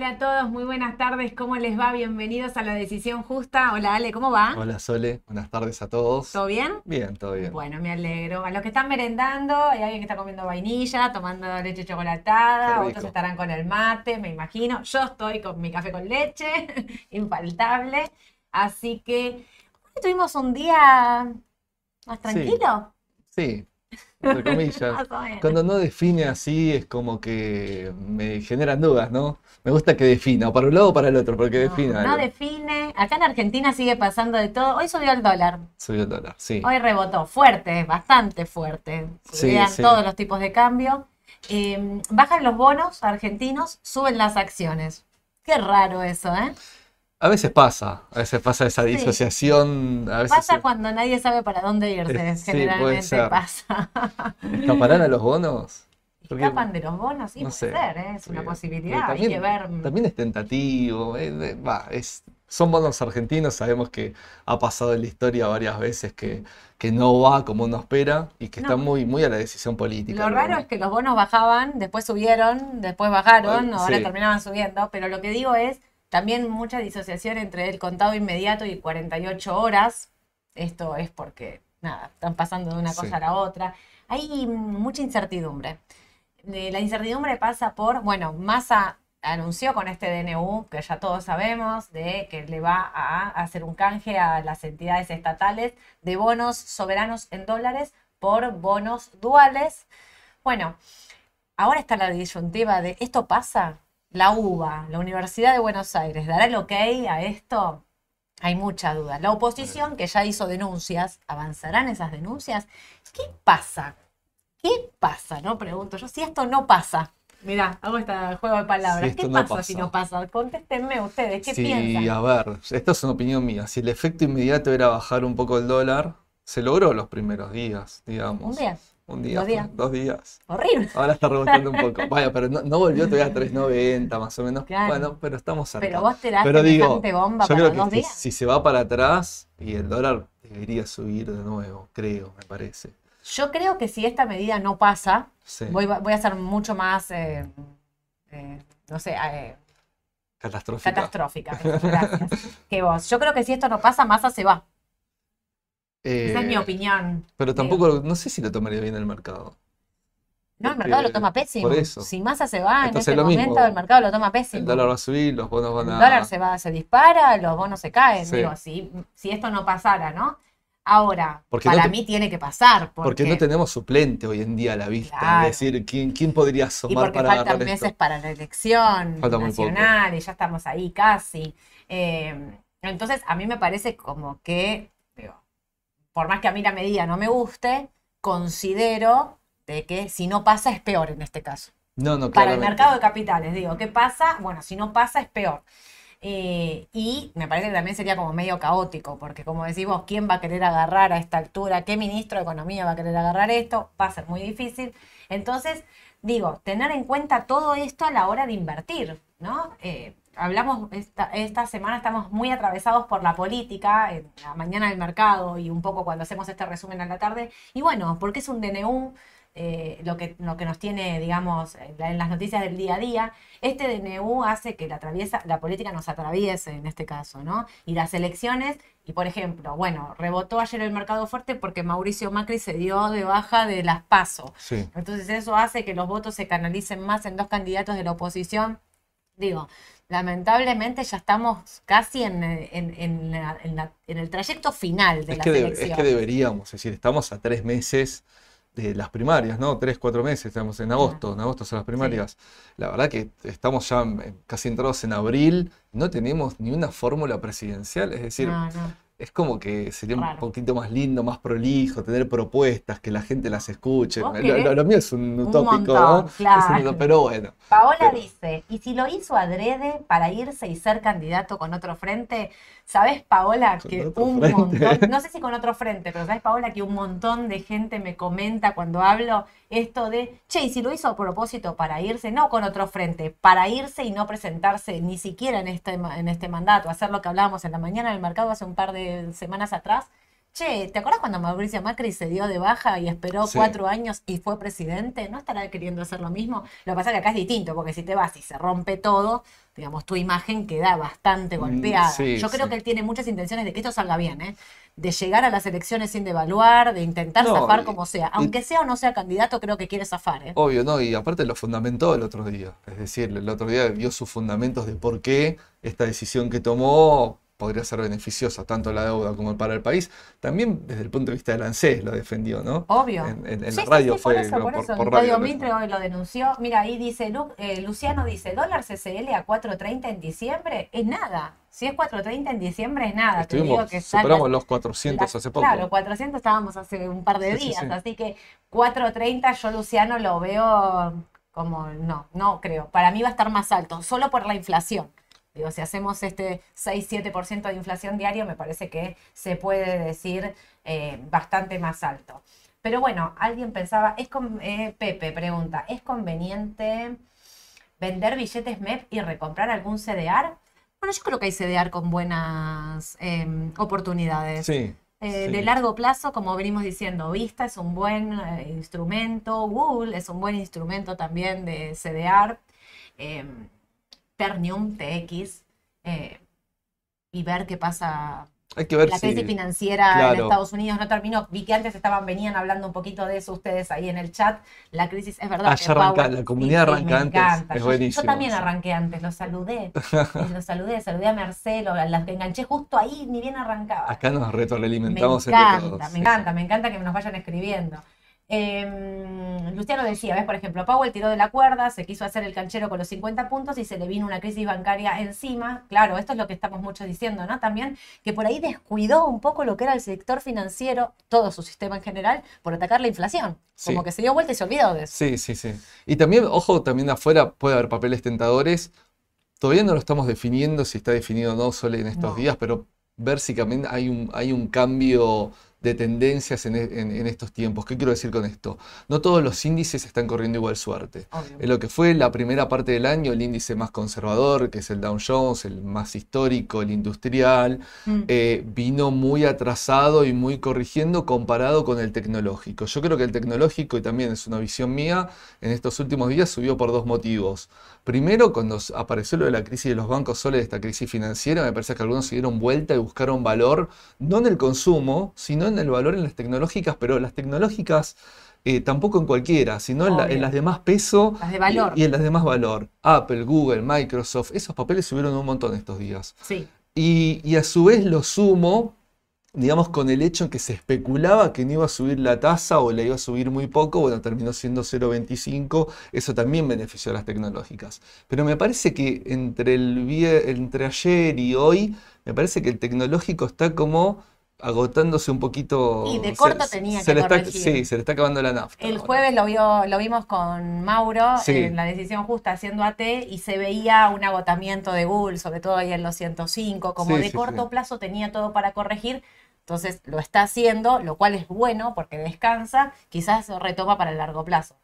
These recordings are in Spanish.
Hola a todos, muy buenas tardes, ¿cómo les va? Bienvenidos a La Decisión Justa. Hola Ale, ¿cómo va? Hola Sole, buenas tardes a todos. ¿Todo bien? Bien, todo bien. Bueno, me alegro. A los que están merendando, hay alguien que está comiendo vainilla, tomando leche chocolatada, otros estarán con el mate, me imagino. Yo estoy con mi café con leche, infaltable. Así que tuvimos un día más tranquilo. Sí, entre comillas. Cuando no define así es como que me generan dudas, ¿no? Me gusta que defina, o para un lado o para el otro, porque defina. No define. Acá en Argentina sigue pasando de todo. Hoy subió el dólar. Subió el dólar, sí. Hoy rebotó, fuerte, bastante fuerte. Subían todos los tipos de cambio. Em, bajan los bonos argentinos, suben las acciones. Qué raro eso, ¿eh? A veces pasa, a veces pasa esa disociación. A veces pasa cuando nadie sabe para dónde irse, generalmente pasa. ¿Escaparán a los bonos? Escapan de los bonos, sí, puede ser, ¿eh? es una posibilidad, también, hay que ver. También es tentativo, eh, es, son bonos argentinos, sabemos que ha pasado en la historia varias veces que, que no va como uno espera y que está muy, muy a la decisión política. Lo raro es que los bonos bajaban, después subieron, después bajaron, ahora terminaban subiendo, pero lo que digo es también mucha disociación entre el contado inmediato y 48 horas. Esto es porque, nada, están pasando de una cosa a la otra. Hay mucha incertidumbre. Eh, la incertidumbre pasa por, bueno, Massa anunció con este DNU, que ya todos sabemos, de que le va a hacer un canje a las entidades estatales de bonos soberanos en dólares por bonos duales. Bueno, ahora está la disyuntiva de, ¿esto pasa? La UBA, la Universidad de Buenos Aires, dará el ok a esto? Hay mucha duda. La oposición, que ya hizo denuncias, ¿avanzarán esas denuncias? ¿Qué pasa? ¿Qué pasa? No pregunto yo. Si esto no pasa, Mira, hago este juego de palabras. ¿Qué pasa, si no pasa? Contéstenme ustedes, ¿qué piensan? Sí, a ver, esto es una opinión mía. Si el efecto inmediato era bajar un poco el dólar, se logró los primeros días, digamos. Un día. Un día, dos días. Horrible. Ahora está rebotando un poco. Vaya, pero no, volvió todavía a 3.90 más o menos. Bueno, pero estamos cerca. Pero vos te das pero digo, bomba yo para creo que días. Si, se va para atrás y el dólar debería subir de nuevo, creo, me parece. Yo creo que si esta medida no pasa, voy, voy, a ser mucho más, eh, eh, no sé, eh, catastrófica. Catastrófica, gracias. que vos. Yo creo que si esto no pasa, Massa se va. Esa es mi eh, opinión. Pero tampoco, no sé si lo tomaría bien el mercado. No, el mercado lo toma pésimo. Por eso. Si Massa se va en este momento, el mercado lo toma pésimo. El dólar va a subir, los bonos van a. El dólar se va, se dispara, los bonos se caen. Digo, si, si esto no pasara, ¿no? Ahora, para mí tiene que pasar. Porque... no tenemos suplente hoy en día a la vista. Es decir, ¿quién, quién podría asomar y porque faltan meses para la elección nacional y ya estamos ahí casi. Eh, entonces, a mí me parece como que por más que a mí la medida no me guste, considero de que si no pasa es peor en este caso. No, no, Para el mercado de capitales, digo, ¿qué pasa? Bueno, si no pasa es peor. Eh, y me parece que también sería como medio caótico, porque como decimos, ¿quién va a querer agarrar a esta altura? ¿Qué ministro de Economía va a querer agarrar esto? Va a ser muy difícil. Entonces, digo, tener en cuenta todo esto a la hora de invertir, ¿no? Eh, hablamos, esta, semana estamos muy atravesados por la política, en la mañana del mercado y un poco cuando hacemos este resumen a la tarde. Y bueno, porque es un DNU, eh, lo, que, lo que nos tiene, digamos, en las noticias del día a día, este DNU hace que la, atraviesa, la política nos atraviese en este caso, ¿no? Y las elecciones, y por ejemplo, bueno, rebotó ayer el mercado fuerte porque Mauricio Macri se dio de baja de las PASO. Entonces eso hace que los votos se canalicen más en dos candidatos de la oposición. Digo, lamentablemente ya estamos casi en, el trayecto final de es las que es que deberíamos, es decir, estamos a tres meses de las primarias, ¿no? Tres, cuatro meses, estamos en agosto, en agosto son las primarias. La verdad que estamos ya casi entrados en abril, no tenemos ni una fórmula presidencial, es decir, es como que sería un poquito más lindo, más prolijo, tener propuestas, que la gente las escuche. Lo, mío es un, utópico, ¿no? Claro. pero bueno. Paola dice, ¿y si lo hizo adrede para irse y ser candidato con otro frente? ¿Sabes, Paola, que un montón, no sé si con otro frente, pero ¿sabes, Paola, que un montón de gente me comenta cuando hablo esto de, che, y si lo hizo a propósito para irse, no con otro frente, para irse y no presentarse ni siquiera en este, en este mandato, hacer lo que hablábamos en la mañana del mercado hace un par de semanas atrás, che, ¿te acuerdas cuando Mauricio Macri se dio de baja y esperó Sí. cuatro años y fue presidente? ¿No estará queriendo hacer lo mismo? Lo que pasa es que acá es distinto, porque si te vas y se rompe todo, digamos, tu imagen queda bastante Mm, golpeada. sí, Yo creo sí. que él tiene muchas intenciones de que esto salga bien, ¿eh? De llegar a las elecciones sin devaluar, de intentar No, zafar como sea. y- Aunque sea o no sea candidato, creo que quiere zafar, ¿eh? Obvio, ¿no? Y aparte lo fundamentó el otro día. Es decir, el otro día dio sus fundamentos de por qué esta decisión que tomó podría ser beneficiosa tanto la deuda como para el país. También desde el punto de vista del ANSES lo defendió, ¿no? Obvio. En, en- en Sí, la sí, radio sí, por fue eso, por por, eso. por Radio Mitre hoy lo denunció. Mira, ahí dice, eh, Luciano dice, dólar CCL a 4.30 en diciembre es nada. Si es 4.30 en diciembre es nada. Te digo Estuvimos, que superamos los 400 la- hace poco. Claro, 400 estábamos hace un par de Sí, sí, días, sí. así que 4.30 yo Luciano lo veo como, no, no creo. Para mí va a estar más alto, solo por la inflación. Digo, si hacemos este 6-7% de inflación diario, me parece que se puede decir eh, bastante más alto. Pero bueno, alguien pensaba, es con, eh, Pepe pregunta, ¿es conveniente vender billetes MEP y recomprar algún CDR? Bueno, yo creo que hay CDR con buenas em, oportunidades. Sí, Eh, sí. De largo plazo, como venimos diciendo, Vista es un buen eh, instrumento, Google es un buen instrumento también de CDR, Ternium, TX, eh, y ver qué pasa. Hay que ver La si. crisis financiera en claro. Estados Unidos no terminó. Vi que antes estaban, venían hablando un poquito de eso ustedes ahí en el chat. La crisis, es verdad. Ah, arranca, la comunidad sí, arranca antes, encanta. es Yo- buenísimo, Yo también arranqué antes, los saludé. Los saludé, saludé a Marcelo, las que enganché justo ahí, ni bien arrancaba. Acá nos Me retroalimentamos entre todos. me sí, encanta, me encanta que nos vayan escribiendo. Eh, Luciano decía, ves, por ejemplo, Powell tiró de la cuerda, se quiso hacer el canchero con los 50 puntos y se le vino una crisis bancaria encima. Claro, esto es lo que estamos muchos diciendo, ¿no? También que por ahí descuidó un poco lo que era el sector financiero, todo su sistema en general, por atacar la inflación. Sí. Como que se dio vuelta y se olvidó de eso. Sí, sí, sí. Y también, ojo, también afuera puede haber papeles tentadores. Todavía no lo estamos definiendo, si está definido o no solo en estos No. días, pero ver si también hay un, hay un cambio de tendencias en, e- en- en estos tiempos. ¿Qué quiero decir con esto? No todos los índices están corriendo igual suerte. Obvio. En lo que fue la primera parte del año, el índice más conservador, que es el Dow Jones, el más histórico, el industrial, Mm. eh, vino muy atrasado y muy corrigiendo comparado con el tecnológico. Yo creo que el tecnológico, y también es una visión mía, en estos últimos días subió por dos motivos. Primero, cuando apareció lo de la crisis de los bancos soles, de esta crisis financiera, me parece que algunos se dieron vuelta y buscaron valor, no en el consumo, sino en el valor en las tecnológicas, pero las tecnológicas eh, tampoco en cualquiera, sino en, la- en Obvio. las de más peso Las de valor. y, y en las de más valor. Apple, Google, Microsoft, esos papeles subieron un montón estos días. Sí. Y, y a su vez lo sumo, digamos, con el hecho en que se especulaba que no iba a subir la tasa o la iba a subir muy poco, bueno, terminó siendo 0,25, eso también benefició a las tecnológicas. Pero me parece que entre, el, entre ayer y hoy, me parece que el tecnológico está como agotándose un poquito. Y de corto se- tenía se que le está-. Sí, se le está acabando la nafta. El ahora. jueves lo, vio, lo vimos con Mauro Sí. en la decisión justa haciendo AT y se veía un agotamiento de Google, sobre todo ahí en los 105, como Sí, de sí, corto plazo tenía todo para corregir, entonces lo está haciendo, lo cual es bueno porque descansa, quizás retoma para el largo plazo.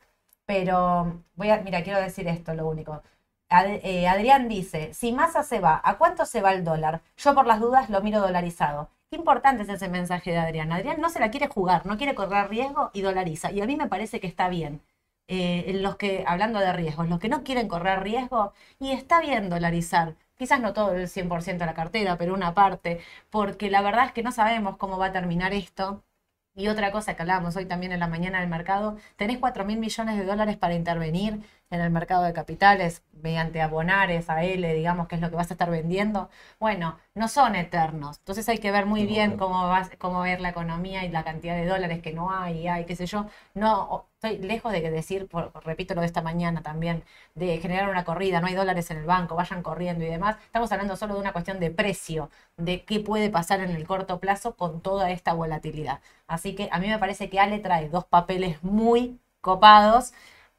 Pero voy a, mira, quiero decir esto, lo único. Ad- eh, Adrián dice, si Massa se va, ¿a cuánto se va el dólar? Yo por las dudas lo miro dolarizado. Importante es ese mensaje de Adrián. Adrián no se la quiere jugar, no quiere correr riesgo y dolariza. Y a mí me parece que está bien. Eh, los que, hablando de riesgos, los que no quieren correr riesgo, y está bien dolarizar. Quizás no todo el 100% de la cartera, pero una parte, porque la verdad es que no sabemos cómo va a terminar esto. Y otra cosa que hablábamos hoy también en la mañana del mercado, tenés 4 mil millones de dólares para intervenir en el mercado de capitales mediante abonares, AL, digamos, que es lo que vas a estar vendiendo. Bueno, no son eternos. Entonces hay que ver muy No, bien no. cómo va, cómo va a ir la economía y la cantidad de dólares que no hay, y hay, qué sé yo. No, estoy lejos de decir, por- repito lo de esta mañana también, de generar una corrida, no hay dólares en el banco, vayan corriendo y demás. Estamos hablando solo de una cuestión de precio, de qué puede pasar en el corto plazo con toda esta volatilidad. Así que a mí me parece que Ale trae dos papeles muy copados.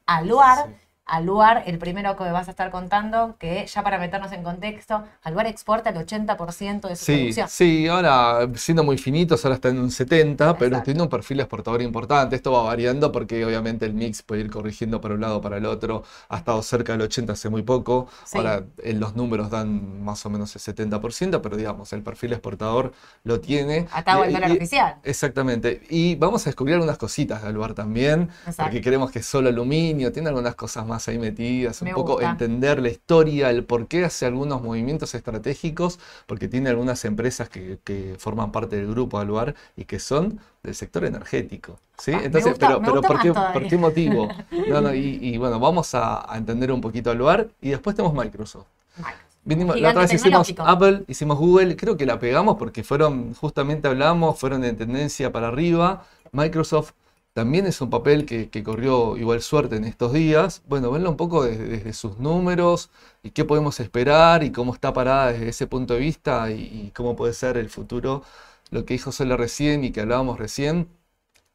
Aluar, Sí. Aluar, el primero que vas a estar contando, que ya para meternos en contexto, Aluar exporta el 80% de su Sí, producción. sí, ahora siendo muy finitos, ahora está en un 70, pero Exacto. tiene un perfil exportador importante. Esto va variando porque obviamente el mix puede ir corrigiendo para un lado o para el otro. Ha estado cerca del 80 hace muy poco. Sí. Ahora en los números dan más o menos el 70%, pero digamos, el perfil exportador lo tiene. Atado al dólar oficial. Exactamente. Y vamos a descubrir algunas cositas de Aluar también, Exacto. porque creemos que es solo aluminio, tiene algunas cosas más ahí metidas, un Me poco gusta. entender la historia, el por qué hace algunos movimientos estratégicos, porque tiene algunas empresas que, que forman parte del grupo Aluar y que son del sector energético. ¿sí? Ah, Entonces, gusta- pero, pero ¿por qué, por qué motivo? No, no, y, y bueno, vamos a, a entender un poquito Aluar y después tenemos Microsoft. Microsoft. Vinimos- la otra vez hicimos. Apple, hicimos Google, creo que la pegamos porque fueron, justamente hablamos, fueron en tendencia para arriba. Microsoft también es un papel que, corrió igual suerte en estos días. Bueno, verlo un poco desde, desde sus números y qué podemos esperar y cómo está parada desde ese punto de vista y, y cómo puede ser el futuro. Lo que dijo Sola recién y que hablábamos recién,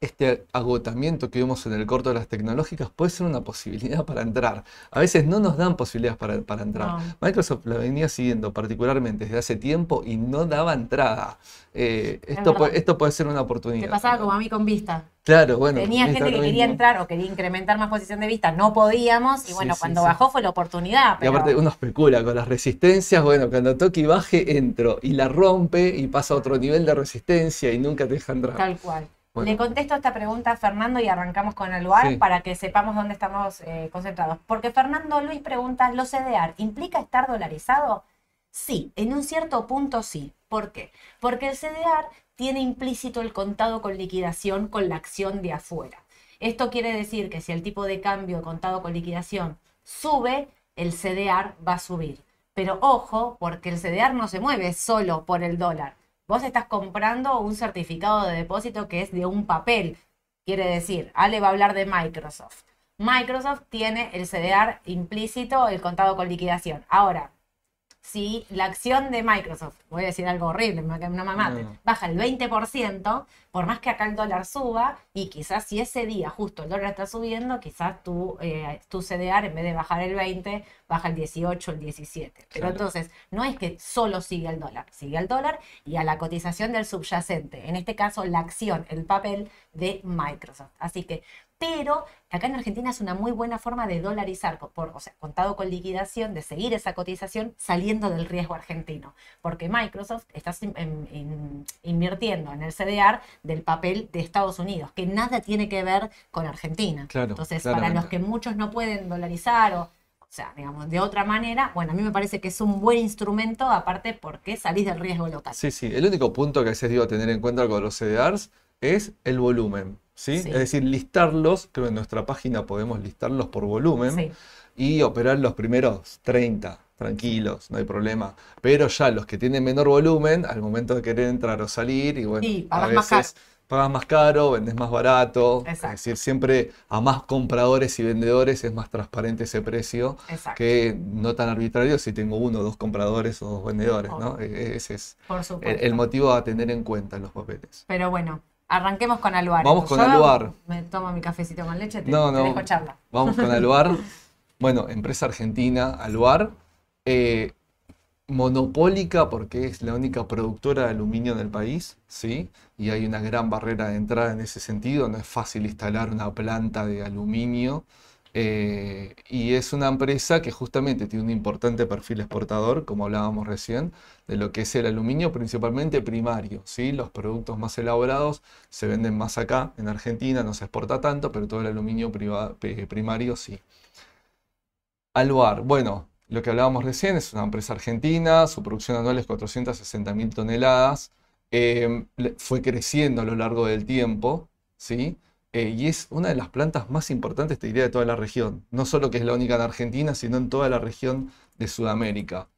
este agotamiento que vemos en el corto de las tecnológicas puede ser una posibilidad para entrar. A veces no nos dan posibilidades para, para entrar. No. Microsoft la venía siguiendo particularmente desde hace tiempo y no daba entrada. Eh, esto, puede, esto puede ser una Te oportunidad. pasaba como a mí con Vista. Claro, bueno. Tenía gente que quería entrar o quería incrementar más posición de vista, no podíamos, y bueno, sí, cuando sí. bajó fue la oportunidad. Y Pero aparte uno especula con las resistencias, bueno, cuando toque y baje, entro y la rompe y pasa a otro nivel de resistencia y nunca te deja entrar. tal cual. Bueno. Le contesto esta pregunta a Fernando y arrancamos con el lugar Sí. para que sepamos dónde estamos eh, concentrados. Porque Fernando Luis pregunta, ¿lo CDR implica estar dolarizado? Sí, en un cierto punto sí. ¿Por qué? Porque el CDR tiene implícito el contado con liquidación con la acción de afuera. Esto quiere decir que si el tipo de cambio contado con liquidación sube, el CDR va a subir. Pero ojo, porque el CDR no se mueve solo por el dólar. Vos estás comprando un certificado de depósito que es de un papel. Quiere decir, Ale va a hablar de Microsoft. Microsoft tiene el CDR implícito, el contado con liquidación. Ahora, si la acción de Microsoft, voy a decir algo horrible, no me maten, No. baja el 20%, por más que acá el dólar suba, y quizás si ese día justo el dólar está subiendo, quizás tu, eh, tu CDR en vez de bajar el 20, baja el 18, el 17. Pero entonces, no es que solo sigue el dólar, sigue el dólar y a la cotización del subyacente, en este caso la acción, el papel de Microsoft. Así que, pero acá en Argentina es una muy buena forma de dolarizar, por, o sea, contado con liquidación, de seguir esa cotización saliendo del riesgo argentino, porque Microsoft está invirtiendo en el CDR del papel de Estados Unidos, que nada tiene que ver con Argentina. Claro, Entonces, para los que muchos no pueden dolarizar o, o sea, digamos, de otra manera, bueno, a mí me parece que es un buen instrumento, aparte porque salís del riesgo local. Sí, sí. El único punto que a veces digo tener en cuenta con los CDRs es el volumen. ¿Sí? Sí. Es decir, listarlos, creo que en nuestra página podemos listarlos por volumen Sí. y operar los primeros 30, tranquilos, no hay problema. Pero ya los que tienen menor volumen, al momento de querer entrar o salir, y bueno, Sí, a pagás más veces pagas más caro, vendes más barato. Exacto. Es decir, siempre a más compradores y vendedores es más transparente ese precio Exacto. que no tan arbitrario si tengo uno o dos compradores o dos vendedores, ¿no? Obvio. E- Ese es Por el, el motivo a tener en cuenta en los papeles. Pero bueno, arranquemos con Aluar. Vamos con Yo Aluar. Me tomo mi cafecito con leche, te, No, te no. dejo charla. Vamos con Aluar. Bueno, empresa argentina, Aluar. eh, monopólica porque es la única productora de aluminio en el país, ¿sí? Y hay una gran barrera de entrada en ese sentido. No es fácil instalar una planta de aluminio. Eh, y es una empresa que justamente tiene un importante perfil exportador, como hablábamos recién, de lo que es el aluminio principalmente primario, ¿sí? Los productos más elaborados se venden más acá, en Argentina, no se exporta tanto, pero todo el aluminio primario sí. Aluar, bueno, lo que hablábamos recién es una empresa argentina, su producción anual es 460 mil toneladas, eh, fue creciendo a lo largo del tiempo, ¿sí? Eh, y es una de las plantas más importantes, te diría, de toda la región. No solo que es la única en Argentina, sino en toda la región de Sudamérica.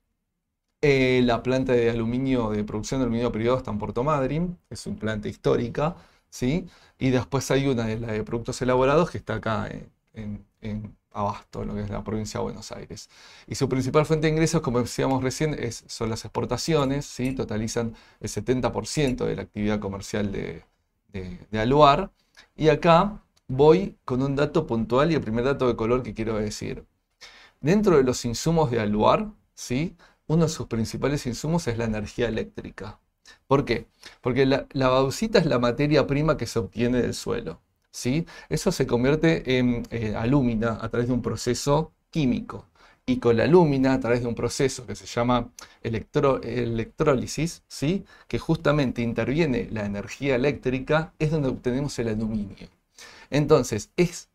Eh, la planta de aluminio, de producción de aluminio privado está en Puerto Madryn, es una planta histórica, ¿sí? Y después hay una de la productos elaborados que está acá en, en- Abasto, en lo que es la provincia de Buenos Aires. Y su principal fuente de ingresos, como decíamos recién, son las exportaciones, ¿sí? Totalizan el 70% de la actividad comercial de Aluar. Y acá voy con un dato puntual y el primer dato de color que quiero decir. Dentro de los insumos de Aluar, ¿sí? uno de sus principales insumos es la energía eléctrica. ¿Por qué? Porque la, bauxita es la materia prima que se obtiene del suelo. ¿sí? Eso se convierte en eh, alúmina a través de un proceso químico. Y con la alúmina, a través de un proceso que se llama electrólisis, ¿sí? que justamente interviene la energía eléctrica, es donde obtenemos el aluminio. Entonces, es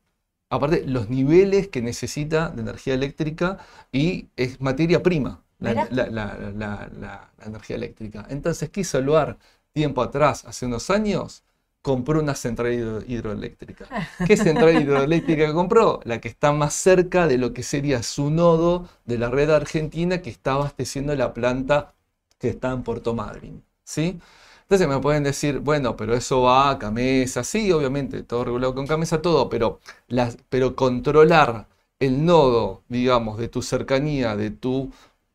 aparte los niveles que necesita de energía eléctrica y es materia prima la, energía eléctrica. Entonces, ¿qué hizo Luar tiempo atrás, hace unos años? Compró una central hidroeléctrica. ¿Qué central hidroeléctrica compró? La que está más cerca de lo que sería su nodo de la red argentina que está abasteciendo la planta que está en Puerto Madryn. ¿sí? Entonces me pueden decir, bueno, pero eso va a Camesa, sí, obviamente, todo regulado con Camesa, todo, pero, las, pero controlar el nodo, digamos, de tu cercanía, de tu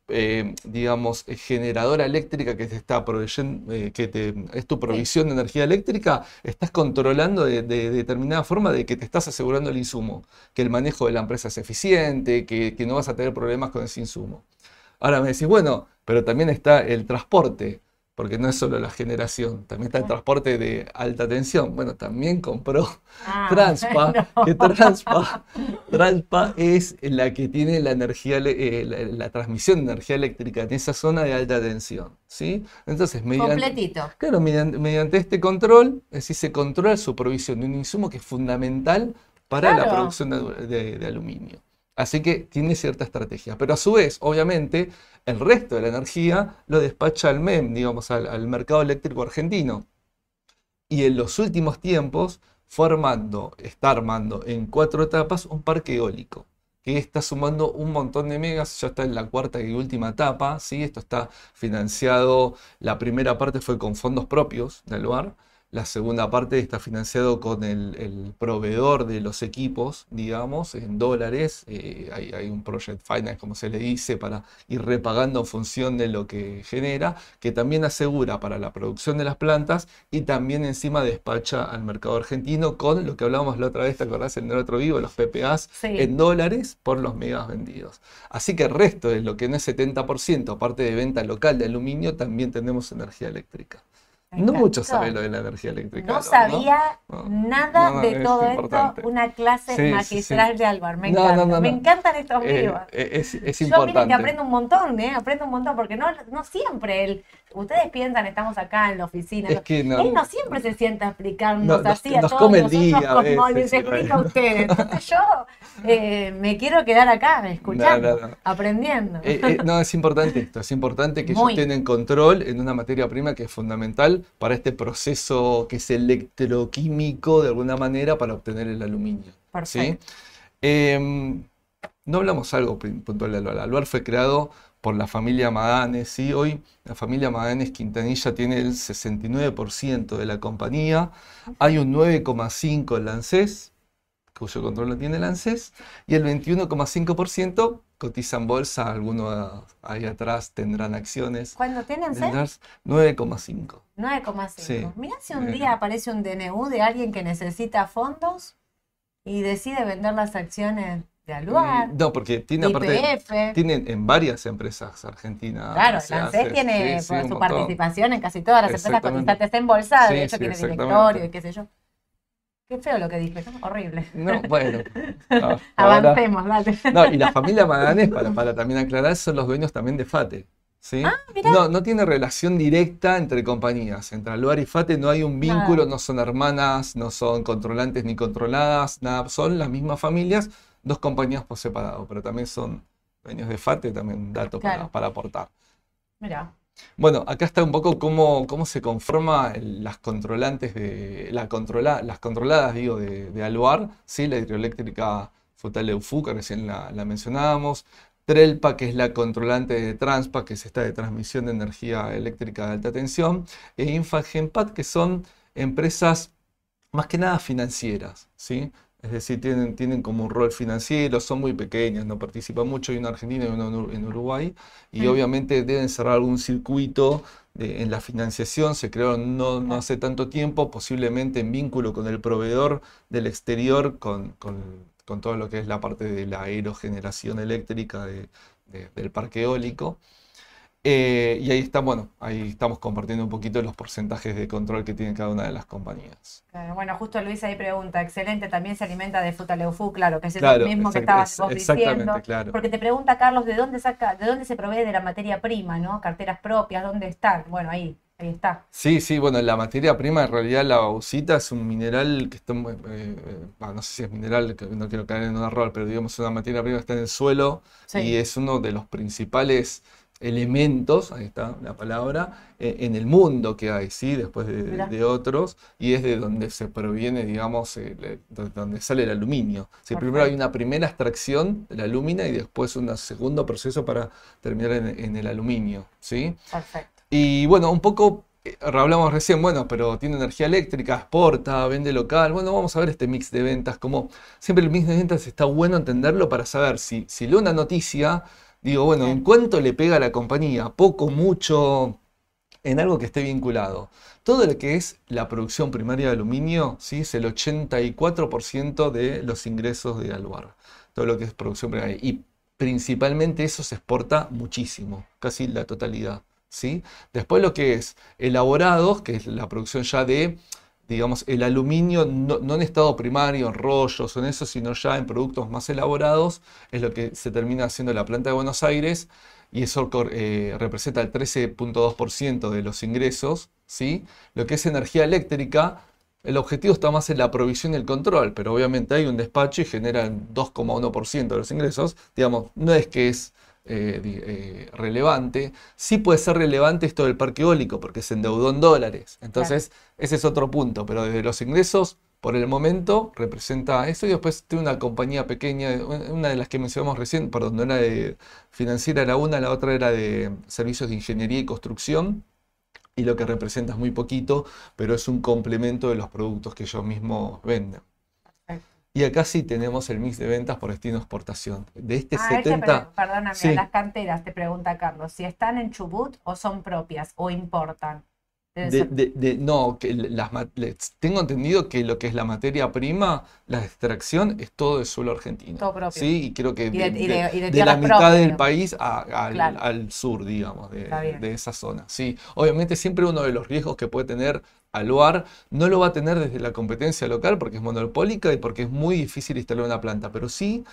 eh, digamos, generadora eléctrica que te está proveyendo, eh, que es tu provisión de energía eléctrica, estás controlando de, determinada forma de que te estás asegurando el insumo, que el manejo de la empresa es eficiente, que, que no vas a tener problemas con ese insumo. Ahora me decís, bueno, pero también está el transporte porque no es solo la generación, también está el transporte de alta tensión. Bueno, también compró ah, Transpa, que Transpa, Transpa, es la que tiene la energía, eh, la, transmisión de energía eléctrica en esa zona de alta tensión. ¿sí? Entonces, mediante, Claro, mediante, este control, es decir, se controla su provisión de un insumo que es fundamental para la producción de aluminio. Así que tiene cierta estrategia. Pero a su vez, obviamente, el resto de la energía lo despacha al MEM, digamos, al, mercado eléctrico argentino. Y en los últimos tiempos fue armando, está armando en cuatro etapas un parque eólico que está sumando un montón de megas, ya está en la cuarta y última etapa, ¿sí? esto está financiado, la primera parte fue con fondos propios del lugar, la segunda parte está financiado con el, proveedor de los equipos, digamos, en dólares. Eh, hay, un project finance, como se le dice, para ir repagando en función de lo que genera, que también asegura para la producción de las plantas y también encima despacha al mercado argentino con lo que hablábamos la otra vez, ¿te acordás? En el otro vivo, los PPAs en dólares por los megas vendidos. Así que el resto de lo que no es 70%, aparte de venta local de aluminio, también tenemos energía eléctrica no mucho sabe lo de la energía eléctrica. No sabía nada de todo esto. Una clase magistral de Álvaro. Me encanta. Me encantan estos eh, vivos. Eh, es, es, importante. Yo que aprendo un montón, ¿eh? Aprendo un montón porque no, no siempre él. Ustedes piensan, estamos acá en la oficina. Es que no, él no siempre se sienta a explicarnos así a todos come nosotros les explica a ustedes. Entonces yo eh, me quiero quedar acá escuchando, aprendiendo. no, es importante esto. Es importante que ellos tengan control en una materia prima que es fundamental para este proceso que es electroquímico de alguna manera para obtener el aluminio. Em, no hablamos algo puntual de Aluar. Aluar fue creado por la familia Madanes. Hoy la familia Madanes Quintanilla tiene el 69% de la compañía. Hay un 9,5% en ANSES, cuyo control lo tiene el ANSES, y el 21,5% cotiza en bolsa. Algunos ahí atrás tendrán acciones. ¿Cuándo tienen ANSES? 9,5%. 9,5. Mira si un día aparece un DNU de alguien que necesita fondos y decide vender las acciones Aluar. No, porque tiene aparte. Tienen en varias empresas argentinas. Claro, ANSES tiene su participación en casi todas las empresas cotizantes en bolsa, de hecho tiene directorio y qué sé yo. Qué feo lo que dije, Horrible. No, bueno. Avancemos, dale. No, y la familia Maganes, para, para también aclarar, son los dueños también de FATE. ¿sí? Ah, no, no tiene relación directa entre compañías. Entre Aluar y FATE no hay un vínculo, no son hermanas, no son controlantes ni controladas, nada. Son las mismas familias, dos compañías por separado, pero también son dueños de FATE, también un dato para, para aportar. Mira. Bueno, acá está un poco cómo, cómo se conforma las controlantes de la controla, las controladas digo, de, de Aluar, ¿sí? la hidroeléctrica Futaleufu, que recién la, mencionábamos, Trelpa, que es la controlante de Transpa, que es esta de transmisión de energía eléctrica de alta tensión, e Infagenpat, que son empresas más que nada financieras, ¿sí? Es decir, tienen, tienen como un rol financiero, son muy pequeñas, no participan mucho, hay una Argentina y una en Uruguay, y obviamente deben cerrar algún circuito en la financiación, se creó no, no, hace tanto tiempo, posiblemente en vínculo con el proveedor del exterior, con, con, con todo lo que es la parte de la aerogeneración eléctrica de, del parque eólico. Eh, y ahí está, bueno, ahí estamos compartiendo un poquito los porcentajes de control que tiene cada una de las compañías. Bueno, justo Luis ahí pregunta, excelente, también se alimenta de fruta leufú, claro, que es lo mismo que estabas vos diciendo. Claro. Porque te pregunta Carlos, ¿de dónde saca, de dónde se provee de la materia prima, ¿no? Carteras propias, ¿dónde están? Bueno, ahí, ahí está. Sí, sí, bueno, la materia prima en realidad la bauxita es un mineral que está, eh, eh, no sé si es mineral, no quiero caer en un error, pero digamos es una materia prima que está en el suelo y es uno de los principales elementos, ahí está la palabra, eh, en el mundo que hay, ¿sí? Después de, otros, y es de donde se proviene, digamos, eh, donde sale el aluminio. Primero hay una primera extracción de la alumina y después un segundo proceso para terminar en, el aluminio, ¿sí? Perfecto. Y bueno, un poco eh, hablamos recién, bueno, pero tiene energía eléctrica, exporta, vende local. Bueno, vamos a ver este mix de ventas. Como siempre el mix de ventas está bueno entenderlo para saber si, si leo una noticia Digo, bueno, ¿en cuánto le pega a la compañía? Poco, mucho, en algo que esté vinculado. Todo lo que es la producción primaria de aluminio, ¿sí? es el 84% de los ingresos de Aluar. Todo lo que es producción primaria. Y principalmente eso se exporta muchísimo, casi la totalidad. ¿sí? Después lo que es elaborados, que es la producción ya de digamos, el aluminio no, en estado primario, en rollos o en eso, sino ya en productos más elaborados, es lo que se termina haciendo la planta de Buenos Aires y eso eh, representa el 13.2% de los ingresos. ¿sí? Lo que es energía eléctrica, el objetivo está más en la provisión y el control, pero obviamente hay un despacho y genera el 2,1% de los ingresos. Digamos, no es que es eh, eh, relevante. Sí puede ser relevante esto del parque eólico porque se endeudó en dólares. Entonces, ese es otro punto. Pero desde los ingresos, por el momento, representa eso. Y después tiene una compañía pequeña, una de las que mencionamos recién, perdón, no era de financiera la una, la otra era de servicios de ingeniería y construcción. Y lo que representa es muy poquito, pero es un complemento de los productos que ellos mismos venden. Y acá sí tenemos el mix de ventas por destino exportación. De este 70... Ah, perdóname, las canteras, te pregunta Carlos, si están en Chubut o son propias o importan. De, no, que las, tengo entendido que lo que es la materia prima, la extracción, es todo de suelo argentino. Todo propio. Sí, y creo que de, la mitad del país al, sur, digamos, de, esa zona. Sí, obviamente siempre uno de los riesgos que puede tener Aluar no lo va a tener desde la competencia local porque es monopólica y porque es muy difícil instalar una planta, pero sí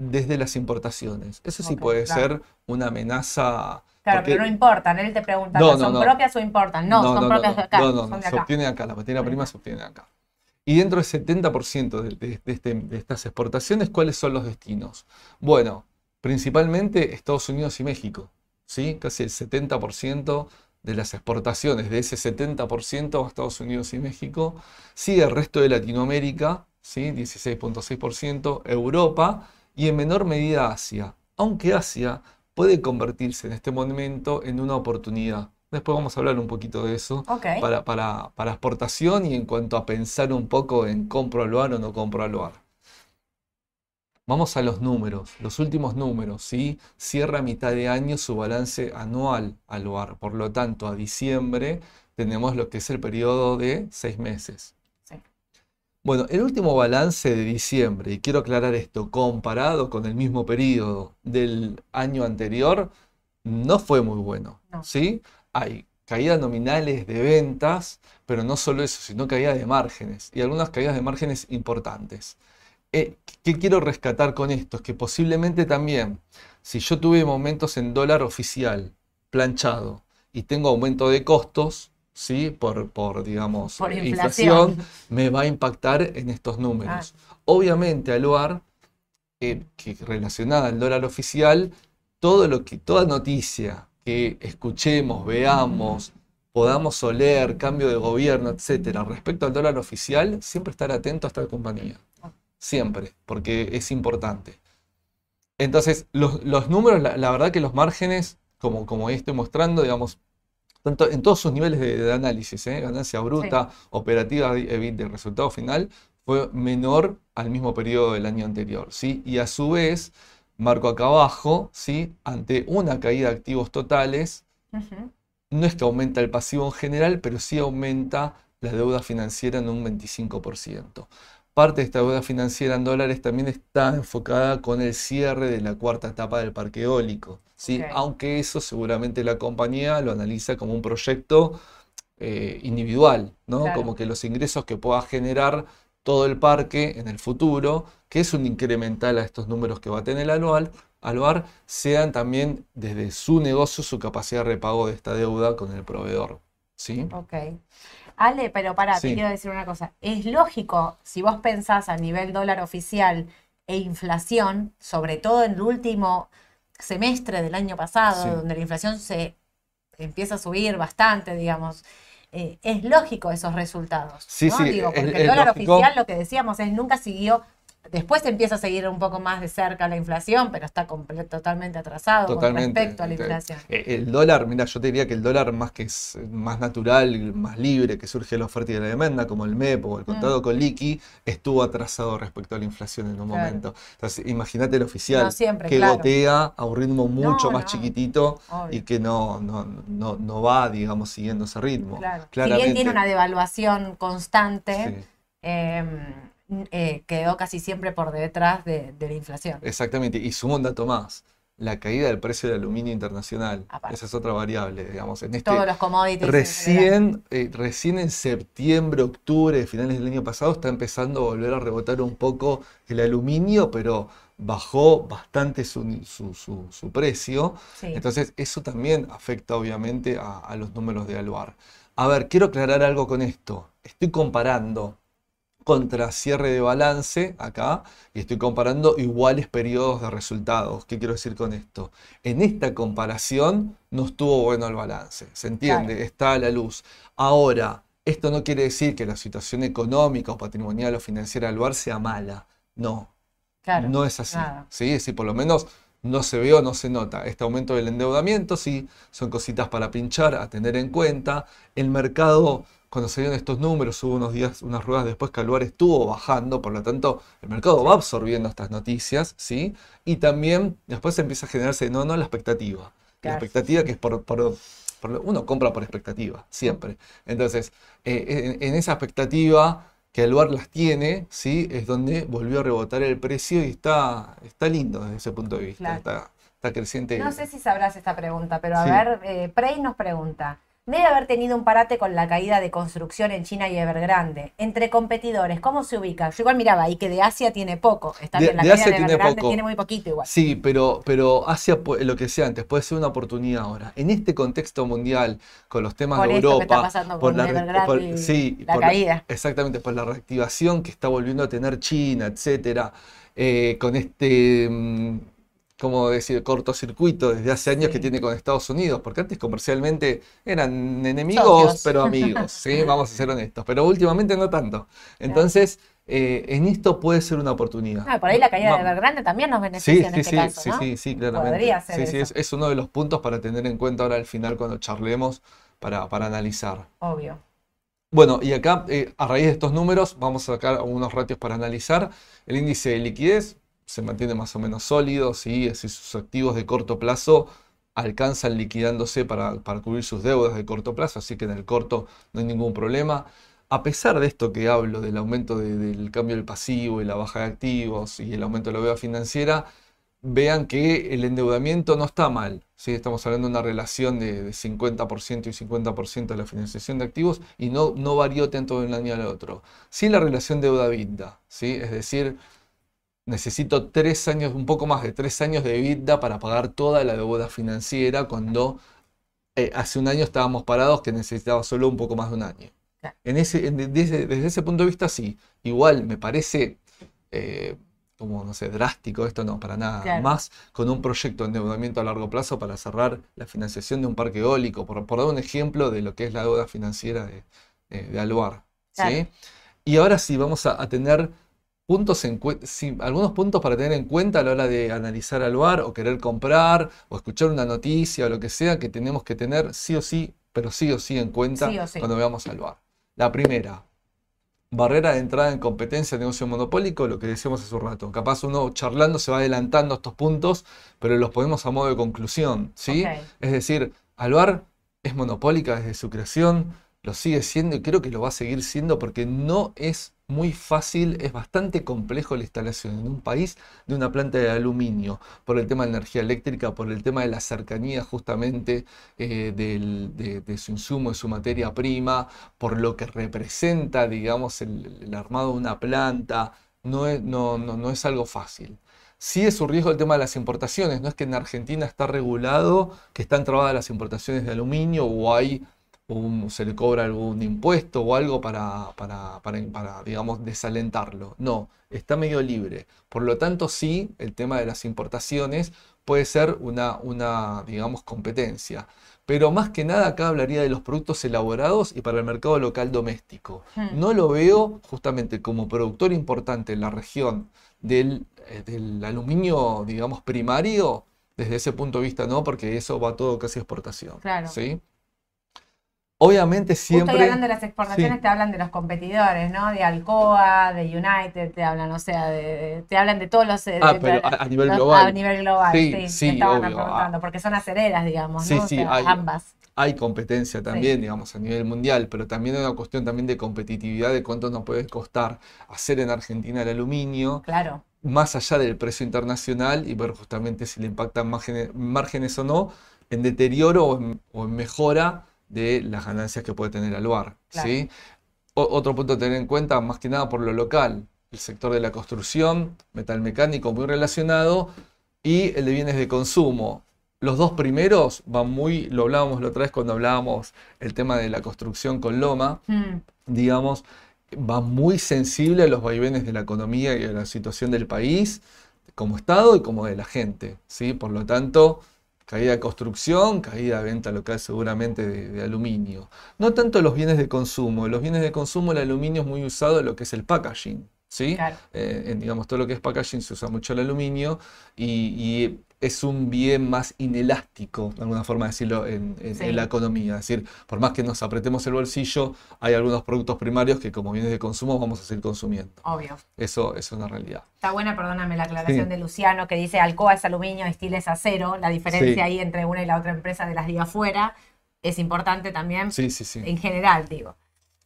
desde las importaciones. Eso sí puede ser una amenaza Claro, pero no importan. Él te pregunta, ¿son propias o importan? No, son propias de acá. No, no, no, se obtiene acá. La materia prima se obtiene acá. Y dentro del 70% este, de, estas exportaciones, ¿cuáles son los destinos? Bueno, principalmente Estados Unidos y México. ¿sí? Casi el 70% de las exportaciones de ese 70% a Estados Unidos y México. Sigue el resto de Latinoamérica, ¿sí? 16.6%, Europa y en menor medida Asia. Aunque Asia puede convertirse en este momento en una oportunidad. Después vamos a hablar un poquito de eso para, para, exportación y en cuanto a pensar un poco en compro lugar o no compro lugar. Vamos a los números, los últimos números, ¿sí? Cierra a mitad de año su balance anual al lugar. Por lo tanto, a diciembre tenemos lo que es el periodo de seis meses. Bueno, el último balance de diciembre, y quiero aclarar esto, comparado con el mismo periodo del año anterior, no fue muy bueno. ¿sí? Hay caídas nominales de ventas, pero no solo eso, sino caídas de márgenes, y algunas caídas de márgenes importantes. Eh, ¿Qué quiero rescatar con esto? Es que posiblemente también, si yo tuve momentos en dólar oficial planchado y tengo aumento de costos, ¿sí? por, por digamos, por eh, inflación. me va a impactar en estos números. Ah. Obviamente, Aluar, eh, que relacionada al dólar oficial, todo lo que, toda noticia que escuchemos, veamos, podamos oler, cambio de gobierno, etcétera, respecto al dólar oficial, siempre estar atento a esta compañía. Siempre, porque es importante. Entonces, los, números, la, verdad que los márgenes, como, como estoy mostrando, digamos, tanto en todos sus niveles de, análisis, ¿eh? ganancia bruta, operativa y de resultado final, fue menor al mismo periodo del año anterior. ¿sí? Y a su vez, marco acá abajo, ¿sí? ante una caída de activos totales, no es que aumenta el pasivo en general, pero sí aumenta la deuda financiera en un 25%. Parte de esta deuda financiera en dólares también está enfocada con el cierre de la cuarta etapa del parque eólico. ¿Sí? Aunque eso seguramente la compañía lo analiza como un proyecto eh, individual, ¿no? Claro. Como que los ingresos que pueda generar todo el parque en el futuro, que es un incremental a estos números que va a tener el anual, Alvar, sean también desde su negocio su capacidad de repago de esta deuda con el proveedor. ¿Sí? Ok. Ale, pero pará, te quiero decir una cosa. Es lógico, si vos pensás a nivel dólar oficial e inflación, sobre todo en el último semestre del año pasado, Sí. donde la inflación se empieza a subir bastante, digamos, eh, es lógico esos resultados. Sí, ¿no? sí, Digo, porque es el dólar lógico. oficial, lo que decíamos, es nunca siguió. Después empieza a seguir un poco más de cerca la inflación, pero está totalmente atrasado con respecto a la Este, inflación. eh, El dólar, mira, yo te diría que el dólar más que es más natural, más libre, que surge de la oferta y de la demanda, como el MEP o el contado con liqui, estuvo atrasado respecto a la inflación en un Mm. Claro. momento. Entonces, imagínate el oficial No siempre, que claro. gotea a un ritmo mucho No, más no. chiquitito Obvio. y que no, no, no, no va, digamos, siguiendo ese ritmo. Claro. Si Claramente. bien tiene una devaluación constante, Sí. eh, eh, quedó casi siempre por detrás de, de la inflación. Exactamente, y sumo un dato más, la caída del precio del aluminio internacional, Aparte. esa es otra variable, digamos, en este Todos los commodities. recién, eh, recién en septiembre, octubre, finales del año pasado, está empezando a volver a rebotar un poco el aluminio, pero bajó bastante su, su- su- su precio, Sí. entonces eso también afecta obviamente a, a los números de Aluar. A ver, quiero aclarar algo con esto, estoy comparando contra cierre de balance acá y estoy comparando iguales periodos de resultados. ¿Qué quiero decir con esto? En esta comparación no estuvo bueno el balance, ¿se entiende? Claro. Está a la luz. Ahora, esto no quiere decir que la situación económica o patrimonial o financiera del lugar sea mala. No, Claro, no es así. nada. ¿sí? Es decir, por lo menos no se ve o no se nota. Este aumento del endeudamiento, sí, son cositas para pinchar, a tener en cuenta. El mercado, cuando se dieron estos números, hubo unos días, unas ruedas después que Aluar estuvo bajando, por lo tanto, el mercado va absorbiendo estas noticias, ¿sí? Y también después empieza a generarse, no, no, la expectativa. La expectativa que es por, por- por lo- uno compra por expectativa, siempre. Entonces, eh, en, en esa expectativa que el lugar las tiene, ¿sí? Es donde volvió a rebotar el precio y está, está lindo desde ese punto de vista. Claro. Está, está creciente. No sé si sabrás esta pregunta, pero a Sí. ver, eh, Prey nos pregunta. Debe haber tenido un parate con la caída de construcción en China y Evergrande. Entre competidores, ¿cómo se ubica? Yo igual miraba ahí que de Asia tiene poco. Está De- bien, la de Asia de tiene Evergrande poco. tiene muy poquito igual. Sí, pero, pero Asia, lo que decía antes, puede ser una oportunidad ahora. En este contexto mundial, con los temas Por de que Europa, está pasando por con la, por- y sí, la por caída. exactamente, por la reactivación que está volviendo a tener China, etcétera, eh, con este, mm, ¿cómo decir?, cortocircuito desde hace años Sí. que tiene con Estados Unidos, porque antes comercialmente eran enemigos, Socios. pero amigos, ¿sí? Vamos a ser honestos, pero últimamente no tanto. Entonces, eh, en esto puede ser una oportunidad. Ah, por ahí la caída de Evergrande también nos Sí, beneficia en sí, este sí, caso, sí, ¿no? sí, sí, claramente. Podría ser Sí, sí, es, eso. es uno de los puntos para tener en cuenta ahora al final cuando charlemos para, para analizar. Obvio. Bueno, y acá, eh, a raíz de estos números, vamos a sacar algunos ratios para analizar. El índice de liquidez se mantiene más o menos sólido, ¿sí? Decir, sus activos de corto plazo alcanzan liquidándose para, para cubrir sus deudas de corto plazo, así que en el corto no hay ningún problema. A pesar de esto que hablo, del aumento de- del cambio del pasivo y la baja de activos y el aumento de la deuda financiera, vean que el endeudamiento no está mal. ¿sí? Estamos hablando de una relación de, de 50% y 50% de la financiación de activos y no, no varió tanto de un año al otro. Sí la relación deuda-EBITDA, ¿sí? es decir, necesito tres años, un poco más de tres años de EBITDA para pagar toda la deuda financiera cuando eh, hace un año estábamos parados que necesitaba solo un poco más de un año. Claro. En ese, en- desde, desde ese punto de vista, sí. Igual me parece, eh, como no sé, drástico esto, no, para nada. Claro. Más con un proyecto de endeudamiento a largo plazo para cerrar la financiación de un parque eólico, por, por dar un ejemplo de lo que es la deuda financiera de, de, de Aluar. ¿sí? Y ahora sí, vamos a, a tener puntos en sí, algunos puntos para tener en cuenta a la hora de analizar Aluar o querer comprar o escuchar una noticia o lo que sea que tenemos que tener sí o sí, pero sí o sí en cuenta Sí o sí. cuando veamos Aluar. La primera, barrera de entrada en competencia de negocio monopólico, lo que decíamos hace un rato. Capaz uno charlando se va adelantando estos puntos, pero los ponemos a modo de conclusión, ¿sí? Es decir, Aluar es monopólica desde su creación, lo sigue siendo y creo que lo va a seguir siendo porque no es muy fácil, es bastante complejo la instalación en un país de una planta de aluminio, por el tema de energía eléctrica, por el tema de la cercanía justamente eh, de, su insumo, de su materia prima, por lo que representa, digamos, el, armado de una planta, no es, no, no, no es algo fácil. Sí es un riesgo el tema de las importaciones, no es que en Argentina está regulado que están trabadas las importaciones de aluminio o hay se le cobra algún impuesto o algo para, para, para, digamos, desalentarlo. No, está medio libre. Por lo tanto, sí, el tema de las importaciones puede ser una, una, digamos, competencia. Pero más que nada acá hablaría de los productos elaborados y para el mercado local doméstico. Hmm. No lo veo justamente como productor importante en la región del, eh, del aluminio, digamos, primario, desde ese punto de vista no, porque eso va todo casi a exportación. Claro. ¿sí? Obviamente siempre. Justo hablando de las exportaciones, te hablan de los competidores, ¿no? De Alcoa, de United, te hablan, o sea, de, te hablan de todos los. ah, pero a, nivel global. A nivel global, sí. sí, estaban preguntando, porque son acereras, digamos, ¿no? Sí, sí, ambas. Hay competencia también, digamos, a nivel mundial, pero también hay una cuestión también de competitividad de cuánto nos puede costar hacer en Argentina el aluminio. Claro. Más allá del precio internacional y ver justamente si le impactan márgenes, o no, en deterioro o en mejora de las ganancias que puede tener Aluar. ¿sí? otro punto a tener en cuenta, más que nada por lo local, el sector de la construcción, metal mecánico muy relacionado, y el de bienes de consumo. Los dos primeros van muy, lo hablábamos la otra vez cuando hablábamos el tema de la construcción con Loma, hmm. digamos, va muy sensible a los vaivenes de la economía y a la situación del país, como Estado y como de la gente. ¿sí? Por lo tanto, Caída de construcción, caída de venta local seguramente de, aluminio. No tanto los bienes de consumo. Los bienes de consumo, el aluminio es muy usado en lo que es el packaging. ¿sí? Eh, en, digamos, todo lo que es packaging se usa mucho el aluminio y es un bien más inelástico, de alguna forma decirlo, en, la economía. Es decir, por más que nos apretemos el bolsillo, hay algunos productos primarios que como bienes de consumo vamos a seguir consumiendo. Obvio. Eso, es una realidad. Está buena, perdóname, la aclaración de Luciano que dice Alcoa es aluminio, Estil es acero. La diferencia ahí entre una y la otra empresa de las de afuera es importante también. Sí, sí, sí. En general, digo.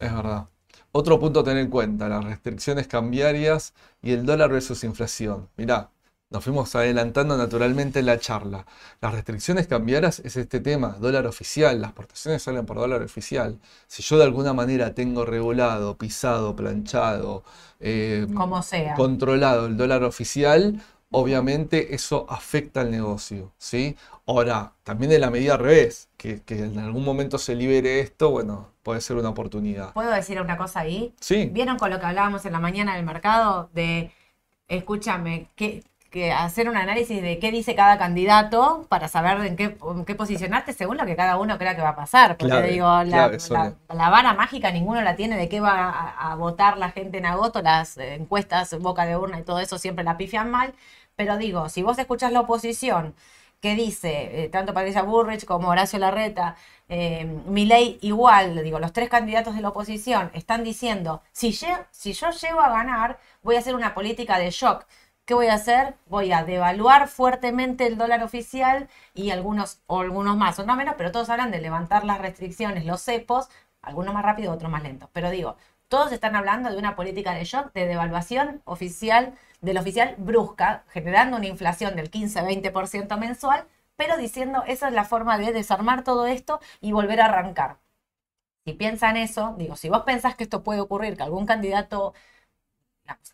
Es verdad. Otro punto a tener en cuenta, las restricciones cambiarias y el dólar versus inflación. Mirá, nos fuimos adelantando naturalmente en la charla. Las restricciones cambiaras es este tema, dólar oficial, las portaciones salen por dólar oficial. Si yo de alguna manera tengo regulado, pisado, planchado, eh, Como sea. controlado el dólar oficial, obviamente eso afecta al negocio. ¿sí? Ahora, también en la medida al revés, que, que, en algún momento se libere esto, bueno, puede ser una oportunidad. ¿Puedo decir una cosa ahí? Sí. ¿Vieron con lo que hablábamos en la mañana del mercado? De, escúchame, ¿qué, que hacer un análisis de qué dice cada candidato para saber en qué, qué posicionarte según lo que cada uno crea que va a pasar. Porque digo, la, vara mágica ninguno la tiene de qué va a, votar la gente en agosto, las encuestas boca de urna y todo eso siempre la pifian mal. Pero digo, si vos escuchás la oposición que dice, eh, tanto Patricia Burrich como Horacio Larreta, eh, Milei igual, digo, los tres candidatos de la oposición están diciendo, si, si yo llego a ganar, voy a hacer una política de shock ¿Qué voy a hacer? Voy a devaluar fuertemente el dólar oficial y algunos, o algunos más, o no menos, pero todos hablan de levantar las restricciones, los cepos, algunos más rápido, otros más lentos. Pero digo, todos están hablando de una política de shock, de devaluación oficial, del oficial brusca, generando una inflación del 15-20% mensual, pero diciendo esa es la forma de desarmar todo esto y volver a arrancar. Si piensan eso, digo, si vos pensás que esto puede ocurrir, que algún candidato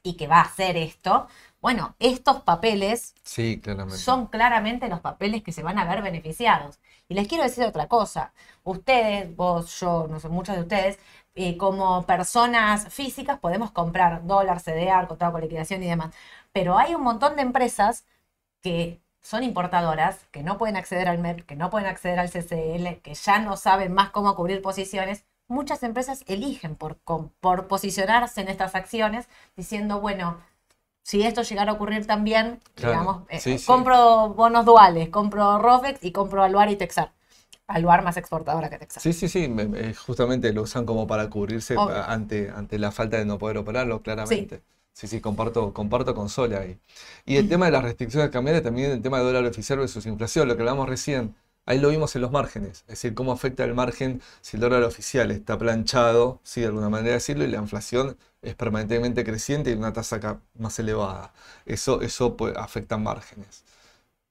y que va a hacer esto, bueno, estos papeles son claramente los papeles que se van a ver beneficiados. Y les quiero decir otra cosa. Ustedes, vos, yo, no sé, muchos de ustedes, eh, como personas físicas podemos comprar dólar, CDR, contrato con liquidación y demás. Pero hay un montón de empresas que son importadoras, que no pueden acceder al MEP, que no pueden acceder al CCL, que ya no saben más cómo cubrir posiciones. Muchas empresas eligen por, por posicionarse en estas acciones diciendo, bueno, si esto llegara a ocurrir también, digamos, eh, compro bonos duales, compro Rofex y compro Aluar y Texar. Aluar más exportadora que Texar. Sí, sí, sí, justamente lo usan como para cubrirse ante, ante la falta de no poder operarlo, claramente. Sí, sí, comparto, comparto con Sola ahí. Y el tema de las restricciones cambiarias, también el tema de dólar oficial versus inflación, lo que hablamos recién. Ahí lo vimos en los márgenes, es decir, cómo afecta el margen si el dólar oficial está planchado, sí, de alguna manera decirlo, y la inflación es permanentemente creciente y una tasa más elevada. Eso, eso afecta márgenes.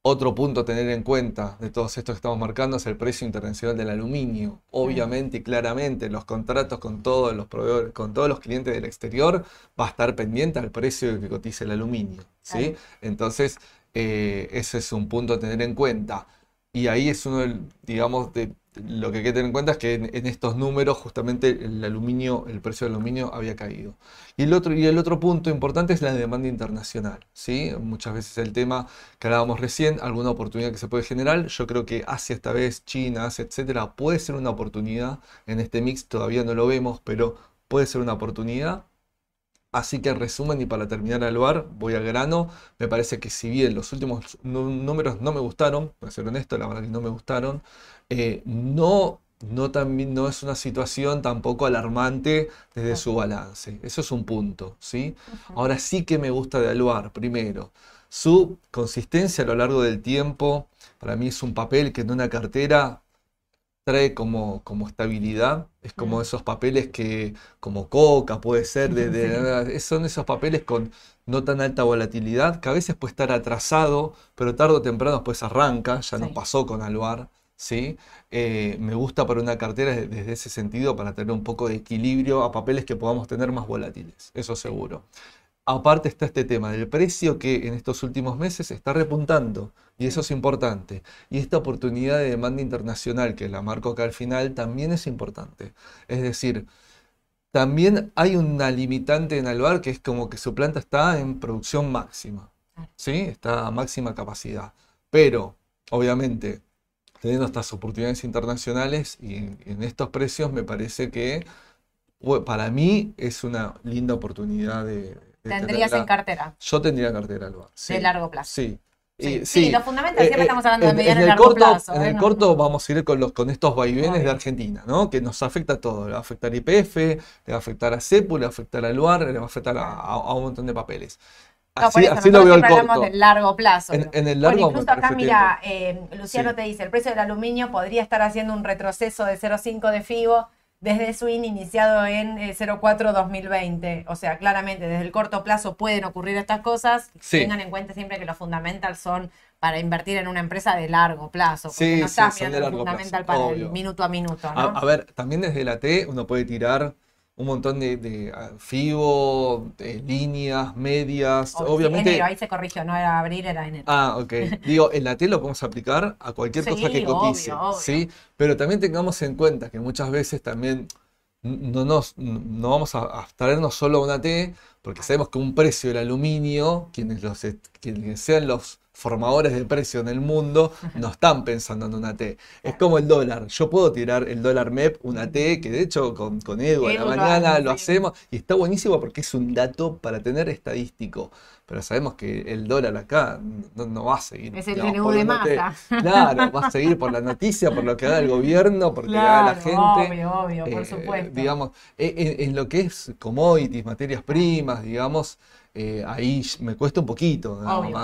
Otro punto a tener en cuenta de todos estos que estamos marcando es el precio internacional del aluminio. Obviamente y claramente los contratos con todos los proveedores, con todos los clientes del exterior va a estar pendiente al precio que cotiza el aluminio. ¿sí? Entonces, eh, ese es un punto a tener en cuenta. Y ahí es uno, digamos, de lo que hay que tener en cuenta es que en, estos números justamente el aluminio, el precio del aluminio había caído. Y el otro, y el otro punto importante es la demanda internacional. ¿sí? Muchas veces el tema que hablábamos recién, alguna oportunidad que se puede generar. Yo creo que Asia esta vez, China, Asia, etcétera, puede ser una oportunidad en este mix. Todavía no lo vemos, pero puede ser una oportunidad. Así que en resumen y para terminar al bar, voy al grano. Me parece que si bien los últimos números no me gustaron, voy a ser honesto, la verdad que no me gustaron, eh, no, no, también, no es una situación tampoco alarmante desde su balance. Eso es un punto, ¿sí? Ahora sí que me gusta de Aluar, primero. Su consistencia a lo largo del tiempo, para mí es un papel que en una cartera trae como, como estabilidad. Es como esos papeles que, como coca, puede ser, de, son esos papeles con no tan alta volatilidad, que a veces puede estar atrasado, pero tarde o temprano después arranca, ya nos pasó con Aluar. ¿sí? Eh, me gusta para una cartera desde ese sentido, para tener un poco de equilibrio a papeles que podamos tener más volátiles, eso seguro. Aparte está este tema del precio que en estos últimos meses está repuntando y eso es importante. Y esta oportunidad de demanda internacional que la marco acá al final también es importante. Es decir, también hay una limitante en Alvar que es como que su planta está en producción máxima. ¿Sí? Está a máxima capacidad. Pero, obviamente, teniendo estas oportunidades internacionales y en, estos precios me parece que para mí es una linda oportunidad de... ¿Tendrías en cartera? Yo tendría en cartera, Alba. De largo plazo. Sí. Sí, sí, los fundamentos siempre eh, estamos hablando de mediano y largo corto, plazo. En el corto vamos a ir con, los, con estos vaivenes de Argentina, ¿no? Que nos afecta a todo. Le va a afectar a IPF, le va a afectar a CEPU, le va a afectar a LUAR, le va a afectar a un montón de papeles. Así, lo veo el corto. del largo plazo. En, el largo bueno, incluso acá, mira, eh, Luciano te dice, el precio del aluminio podría estar haciendo un retroceso de 0,5 de FIBO desde su IN iniciado en 04-2020. Eh, o sea, claramente, desde el corto plazo pueden ocurrir estas cosas. Tengan en cuenta siempre que los fundamentals son para invertir en una empresa de largo plazo. sí, no estás mirando fundamental para el minuto a minuto. ¿no? a, ver, también desde la T uno puede tirar un montón de, de ah, FIBO, de líneas, medias, obviamente... Enero, ahí se corrigió, no era abril, era enero. Ah, ok. Digo, en la T lo podemos aplicar a cualquier cosa que cotice, ¿sí? Pero también tengamos en cuenta que muchas veces también no, nos, no vamos a abstraernos solo a una T, porque sabemos que un precio del aluminio, quienes, los, quienes sean los formadores de precio en el mundo no están pensando en una T. Es como el dólar. Yo puedo tirar el dólar MEP, una T, que de hecho con, con Edu a la mañana lo hacemos y está buenísimo porque es un dato para tener estadístico. Pero sabemos que el dólar acá no, va a seguir. Es el digamos, de masa. Claro, va a seguir por la noticia, por lo que haga el gobierno, por lo que haga la gente. Obvio, obvio, por eh, supuesto. Digamos, en, lo que es commodities, materias primas, digamos, eh, ahí me cuesta un poquito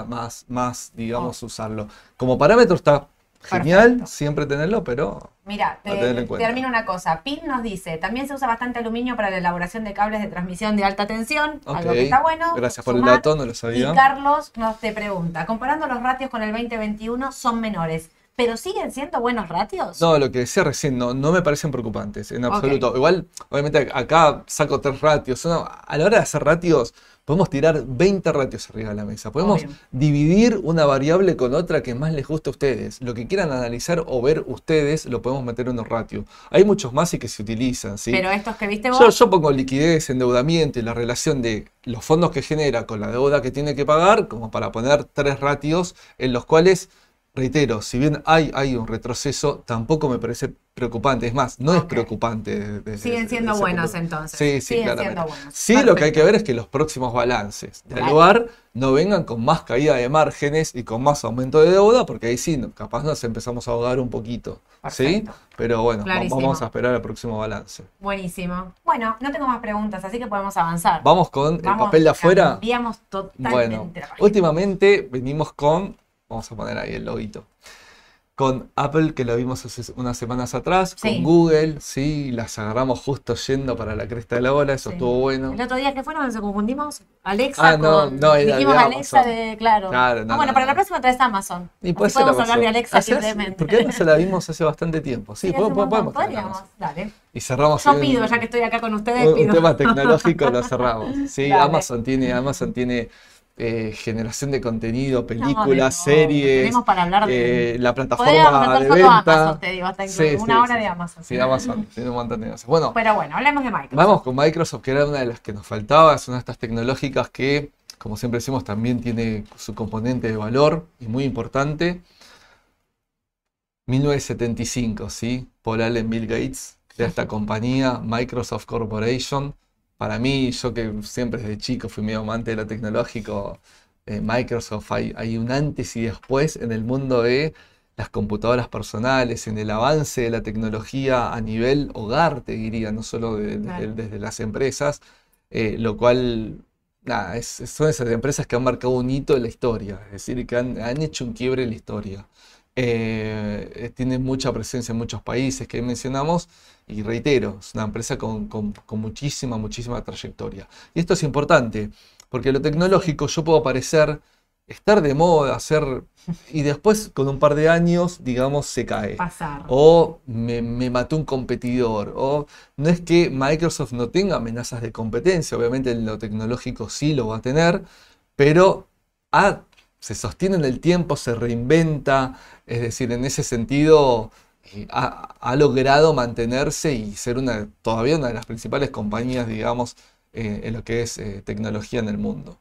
más, más, digamos, usarlo. Como parámetro está genial siempre tenerlo, pero. Mira, termino una cosa. PIN nos dice: también se usa bastante aluminio para la elaboración de cables de transmisión de alta tensión, algo que está bueno. Gracias por el dato, no lo sabía. Y Carlos nos te pregunta: comparando los ratios con el 2021, son menores. ¿Pero siguen siendo buenos ratios? No, lo que decía recién, no, no me parecen preocupantes, en absoluto. Igual, obviamente, acá saco tres ratios. a la hora de hacer ratios, Podemos tirar 20 ratios arriba de la mesa. Podemos dividir una variable con otra que más les guste a ustedes. Lo que quieran analizar o ver ustedes, lo podemos meter en unos ratios. Hay muchos más y que se utilizan. ¿sí? Pero estos que viste vos. Yo, pongo liquidez, endeudamiento y la relación de los fondos que genera con la deuda que tiene que pagar, como para poner tres ratios en los cuales reitero, si bien hay, hay un retroceso, tampoco me parece preocupante. Es más, no es preocupante. Siguen siendo buenos entonces. Sí, sí, Siguen siendo buenos. Sí, lo que hay que ver es que los próximos balances de lugar no vengan con más caída de márgenes y con más aumento de deuda, porque ahí sí, capaz nos empezamos a ahogar un poquito. ¿Sí? Pero bueno, vamos a esperar el próximo balance. Buenísimo. Bueno, no tengo más preguntas, así que podemos avanzar. Vamos con el papel de afuera. totalmente. Bueno, últimamente venimos con Vamos a poner ahí el loguito. con Apple, que lo vimos hace unas semanas atrás, Sí. con Google, sí, las agarramos justo yendo para la cresta de la ola, eso Sí. estuvo bueno. El otro día que fueron, nos confundimos. Alexa Ah, no, con. no, era de dijimos Alexa Amazon. de. Claro. Claro, no, ah, bueno, no, para no. la próxima traes Amazon. Y Así puede ser podemos hablar de. Alexa Hace- libremente. ¿Por qué no se la vimos hace bastante tiempo? Sí, Sí, podemos, hace un montón. podemos traer Podríamos. Amazon. Dale. Y cerramos Yo ahí un- pido, ya que estoy acá con ustedes, un, un pido. tema tecnológico lo cerramos. Sí, Dale. Amazon tiene, Amazon tiene eh, generación de contenido, películas, de series, Tenemos para hablar de. eh, la plataforma de venta. Amazon, te digo, hasta Sí, una sí, hora sí. de Amazon. Sí, Amazon, tiene un montón de cosas. Bueno, Pero bueno, hablemos de Microsoft. vamos con Microsoft, que era una de las que nos faltaba, es una de estas tecnológicas que, como siempre decimos, también tiene su componente de valor y muy importante. 1975, ¿sí? Paul Allen, Bill Gates, crea esta compañía, Microsoft Corporation. Para mí, yo que siempre desde chico fui medio amante de lo tecnológico, eh, Microsoft, hay, hay un antes y después en el mundo de las computadoras personales, en el avance de la tecnología a nivel hogar, te diría, no solo de- de- Claro. desde las empresas, eh, lo cual, nada, es- son esas empresas que han marcado un hito en la historia, es decir, que han, han hecho un quiebre en la historia. Eh, eh, tiene mucha presencia en muchos países que mencionamos y reitero, es una empresa con, con- con muchísima, muchísima trayectoria. Y esto es importante, porque lo tecnológico yo puedo parecer estar de moda, hacer, y después con un par de años, digamos, se cae. Pasar. O me, me mató un competidor. O no es que Microsoft no tenga amenazas de competencia, obviamente en lo tecnológico sí lo va a tener, pero ha- se sostiene en el tiempo, se reinventa, es decir, en ese sentido ha, ha logrado mantenerse y ser una, todavía una de las principales compañías, digamos, eh, en lo que es eh, tecnología en el mundo.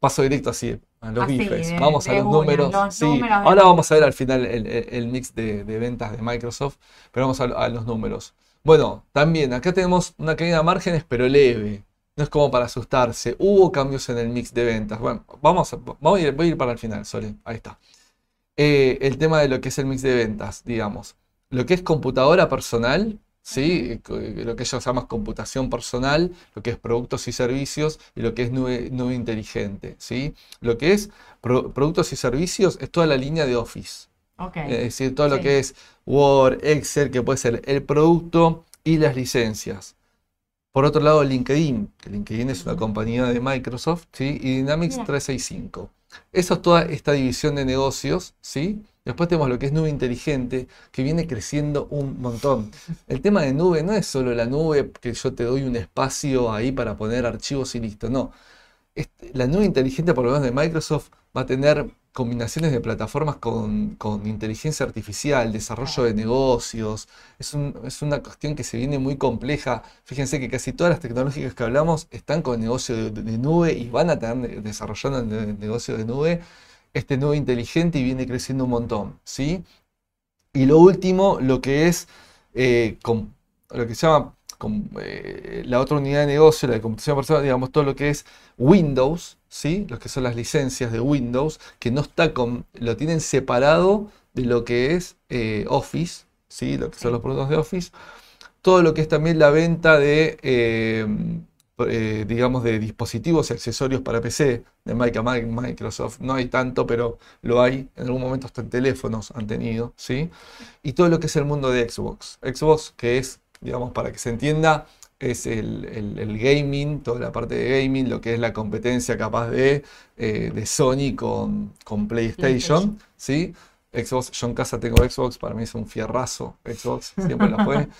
Paso directo así a los Así, bifes. de- Vamos a los una, números. los Sí, números de ahora vamos a ver al final el, el- el mix de, de ventas de Microsoft, pero vamos a, a los números. Bueno, también acá tenemos una caída de márgenes, pero leve. No es como para asustarse. Hubo cambios en el mix de ventas. Bueno, vamos a, vamos a ir, voy a ir para el final, Sole. Ahí está. Eh, el tema de lo que es el mix de ventas, digamos. Lo que es computadora personal, ¿sí? Co- Lo que ellos llaman computación personal, lo que es productos y servicios y lo que es nube, nube inteligente, ¿sí? Lo que es pro- productos y servicios es toda la línea de Office. Es decir, todo lo que es Word, Excel, que puede ser el producto y las licencias. Por otro lado, LinkedIn, que LinkedIn es una compañía de Microsoft, ¿sí? Y Dynamics Mira. 365. Eso es toda esta división de negocios, ¿sí? Después tenemos lo que es nube inteligente, que viene creciendo un montón. El tema de nube no es solo la nube, que yo te doy un espacio ahí para poner archivos y listo, no. Este- la nube inteligente, por lo menos de Microsoft, va a tener combinaciones de plataformas con, con inteligencia artificial, desarrollo de negocios. Es, un- es una cuestión que se viene muy compleja. Fíjense que casi todas las tecnológicas que hablamos están con negocio de, de nube y van a tener desarrollando el ne- negocio de nube. Este nube inteligente y viene creciendo un montón, ¿sí? Y lo último, lo que es eh, com- lo que se llama eh, la otra unidad de negocio, la de computación personal, digamos, todo lo que es Windows, ¿sí? Lo que son las licencias de Windows, que no está con, lo tienen separado de lo que es eh, Office, ¿sí? Lo que son los productos de Office. Todo lo que es también la venta de, eh, eh, digamos, de dispositivos y accesorios para PC de Microsoft. No hay tanto, pero lo hay. En algún momento hasta en teléfonos han tenido, ¿sí? Y todo lo que es el mundo de Xbox. Xbox, que es, digamos, para que se entienda, es el, el- el gaming, toda la parte de gaming, lo que es la competencia capaz de, eh, de Sony con, con PlayStation, ¿sí? Xbox, yo en casa tengo Xbox, para mí es un fierrazo Xbox, siempre lo fue.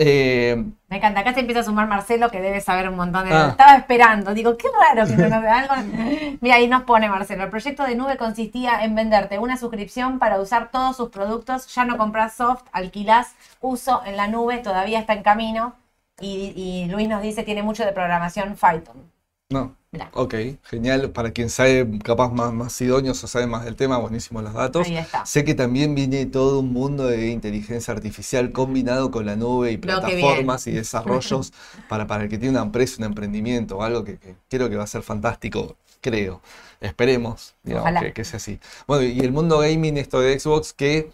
Eh, Me encanta. Acá se empieza a sumar Marcelo, que debe saber un montón de. Ah. Estaba esperando. Digo, qué raro que no nos algo. Mira, ahí nos pone Marcelo. El proyecto de nube consistía en venderte una suscripción para usar todos sus productos. Ya no compras soft, alquilás uso en la nube, todavía está en camino. Y, y Luis nos dice, tiene mucho de programación Python. no, Mirá, ok, genial. Para quien sabe capaz más, más idóneos o sabe más del tema, buenísimos los datos. ahí está. Sé que también viene todo un mundo de inteligencia artificial combinado con la nube y plataformas y desarrollos para, para el que tiene una empresa, un emprendimiento o algo que, que creo que va a ser fantástico, creo. Esperemos, digamos, que, que sea así. Bueno, y el mundo gaming, esto de Xbox, que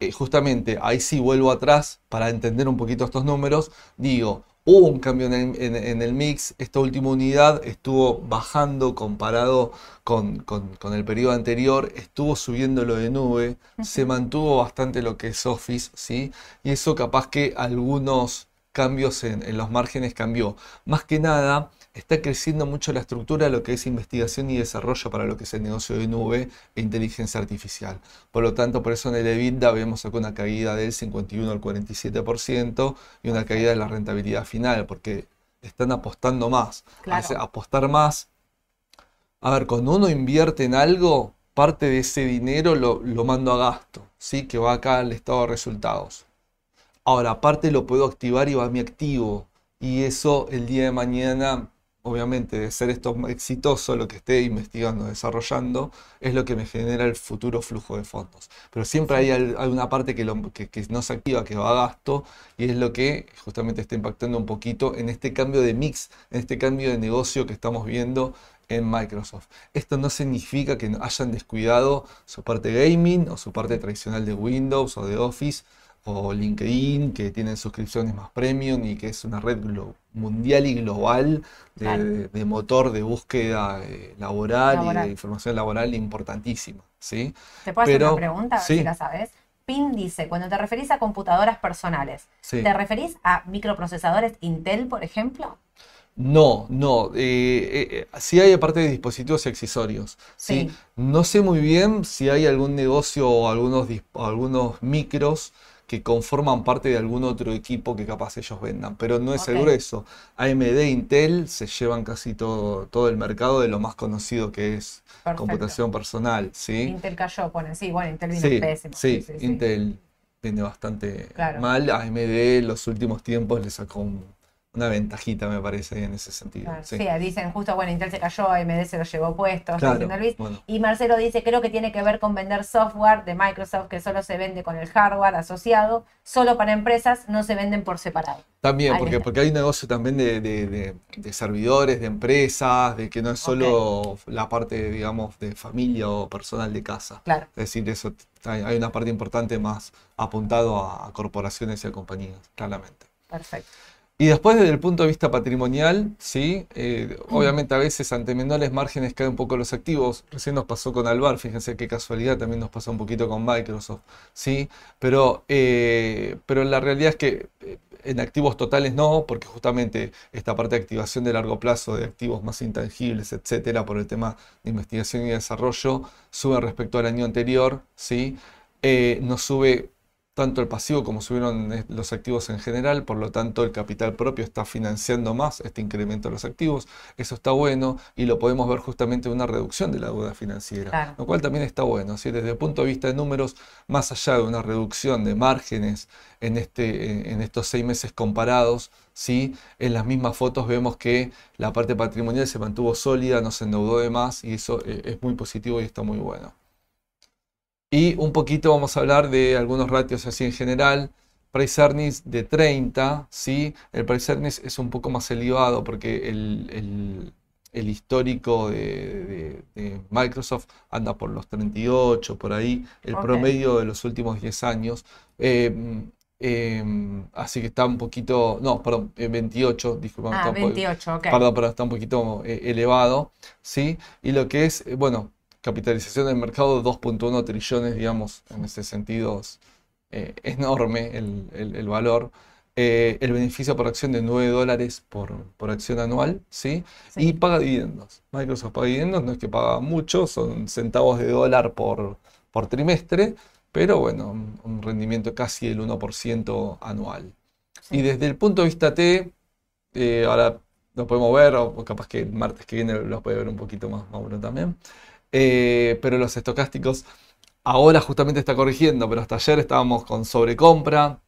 eh, justamente ahí sí vuelvo atrás para entender un poquito estos números. Digo, Hubo un cambio en el, en- en el mix, esta última unidad estuvo bajando comparado con, con- con el periodo anterior, estuvo subiendo lo de nube, se mantuvo bastante lo que es Office, ¿sí? Y eso capaz que algunos cambios en, en los márgenes cambió. Más que nada, está creciendo mucho la estructura de lo que es investigación y desarrollo para lo que es el negocio de nube e inteligencia artificial. Por lo tanto, por eso en el EBITDA vemos acá una caída del 51 al 47% y una caída de la rentabilidad final, porque están apostando más. Claro. Apostar más. A ver, cuando uno invierte en algo, parte de ese dinero lo, lo mando a gasto, ¿sí? Que va acá al estado de resultados. Ahora, aparte lo puedo activar y va a mi activo. Y eso el día de mañana, obviamente, de ser esto exitoso, lo que esté investigando, desarrollando, es lo que me genera el futuro flujo de fondos. Pero siempre hay, hay una parte que, lo- que- que no se activa, que va a gasto, y es lo que justamente está impactando un poquito en este cambio de mix, en este cambio de negocio que estamos viendo en Microsoft. Esto no significa que hayan descuidado su parte gaming o su parte tradicional de Windows o de Office o LinkedIn, que tienen suscripciones más premium y que es una red mundial y global de, Claro. de- de motor de búsqueda eh, laboral, y de información laboral importantísima, ¿sí? ¿Te puedo hacer una pregunta? Sí. si la sabes. PIN dice, cuando te referís a computadoras personales, Sí. ¿te referís a microprocesadores Intel, por ejemplo? No, no. eh, eh, eh, sí hay aparte de dispositivos y accesorios. ¿sí? Sí. No sé muy bien si hay algún negocio o algunos, algunos micros que conforman parte de algún otro equipo que capaz ellos vendan, pero no es Ok. seguro eso. AMD e Intel se llevan casi todo, todo el mercado de lo más conocido que es Perfecto. computación personal, ¿sí? Intel cayó, ponen. Sí, bueno, Intel vino Sí, pésimo. sí, Sí, sí, sí. Intel viene bastante Claro. mal. AMD en los últimos tiempos le sacó un- una ventajita, me parece, en ese sentido. Claro, sí. sí, dicen justo, bueno, Intel se cayó, AMD se lo llevó puesto, Claro, diciendo Luis. bueno. Y Marcelo dice, creo que tiene que ver con vender software de Microsoft que solo se vende con el hardware asociado, solo para empresas, no se venden por separado. También, Ahí porque, está. porque hay un negocio también de, de- de- de servidores, de empresas, de que no es solo la parte, digamos, de familia o personal de casa. Claro, Es decir, eso hay, hay una parte importante más apuntado a, a corporaciones y a compañías, claramente. perfecto. Y después, desde el punto de vista patrimonial, sí, Eh, obviamente a veces ante menores márgenes caen un poco los activos. Recién nos pasó con Alvar, fíjense qué casualidad, también nos pasó un poquito con Microsoft, sí, pero, eh, pero la realidad es que eh, en activos totales no, porque justamente esta parte de activación de largo plazo de activos más intangibles, etcétera, por el tema de investigación y desarrollo, sube respecto al año anterior, sí, Eh, no sube tanto el pasivo como subieron los activos en general, por lo tanto el capital propio está financiando más este incremento de los activos, eso está bueno y lo podemos ver justamente en una reducción de la deuda financiera, Claro. lo cual también está bueno, ¿sí? desde el punto de vista de números, más allá de una reducción de márgenes en, este, en, en estos seis meses comparados, ¿sí? en las mismas fotos vemos que la parte patrimonial se mantuvo sólida, no se endeudó de más y eso eh, es muy positivo y está muy bueno. Y un poquito vamos a hablar de algunos ratios así en general. Price earnings de 30, ¿sí? El price earnings es un poco más elevado porque el, el- el histórico de, de- de Microsoft anda por los 38, por ahí, el promedio de los últimos 10 años. Eh, eh, así que está un poquito, no, perdón, eh, 28, disculpa, Ah, está un po- 28, ok. Perdón, pero está un poquito eh, elevado, ¿sí? Y lo que es, eh, bueno, capitalización del mercado 2.1 trillones, digamos, en ese sentido es eh, enorme el, el- el valor. Eh, el beneficio por acción de 9 dólares por, por acción anual, ¿sí? Sí. Y paga dividendos. Microsoft paga dividendos, no es que paga mucho, son centavos de dólar por, por trimestre, pero bueno, un, un rendimiento casi del 1% anual. Sí. Y desde el punto de vista T, eh, ahora lo podemos ver, o capaz que el martes que viene los puede ver un poquito más Mauro también. Eh, pero los estocásticos ahora justamente está corrigiendo, pero hasta ayer estábamos con sobrecompra,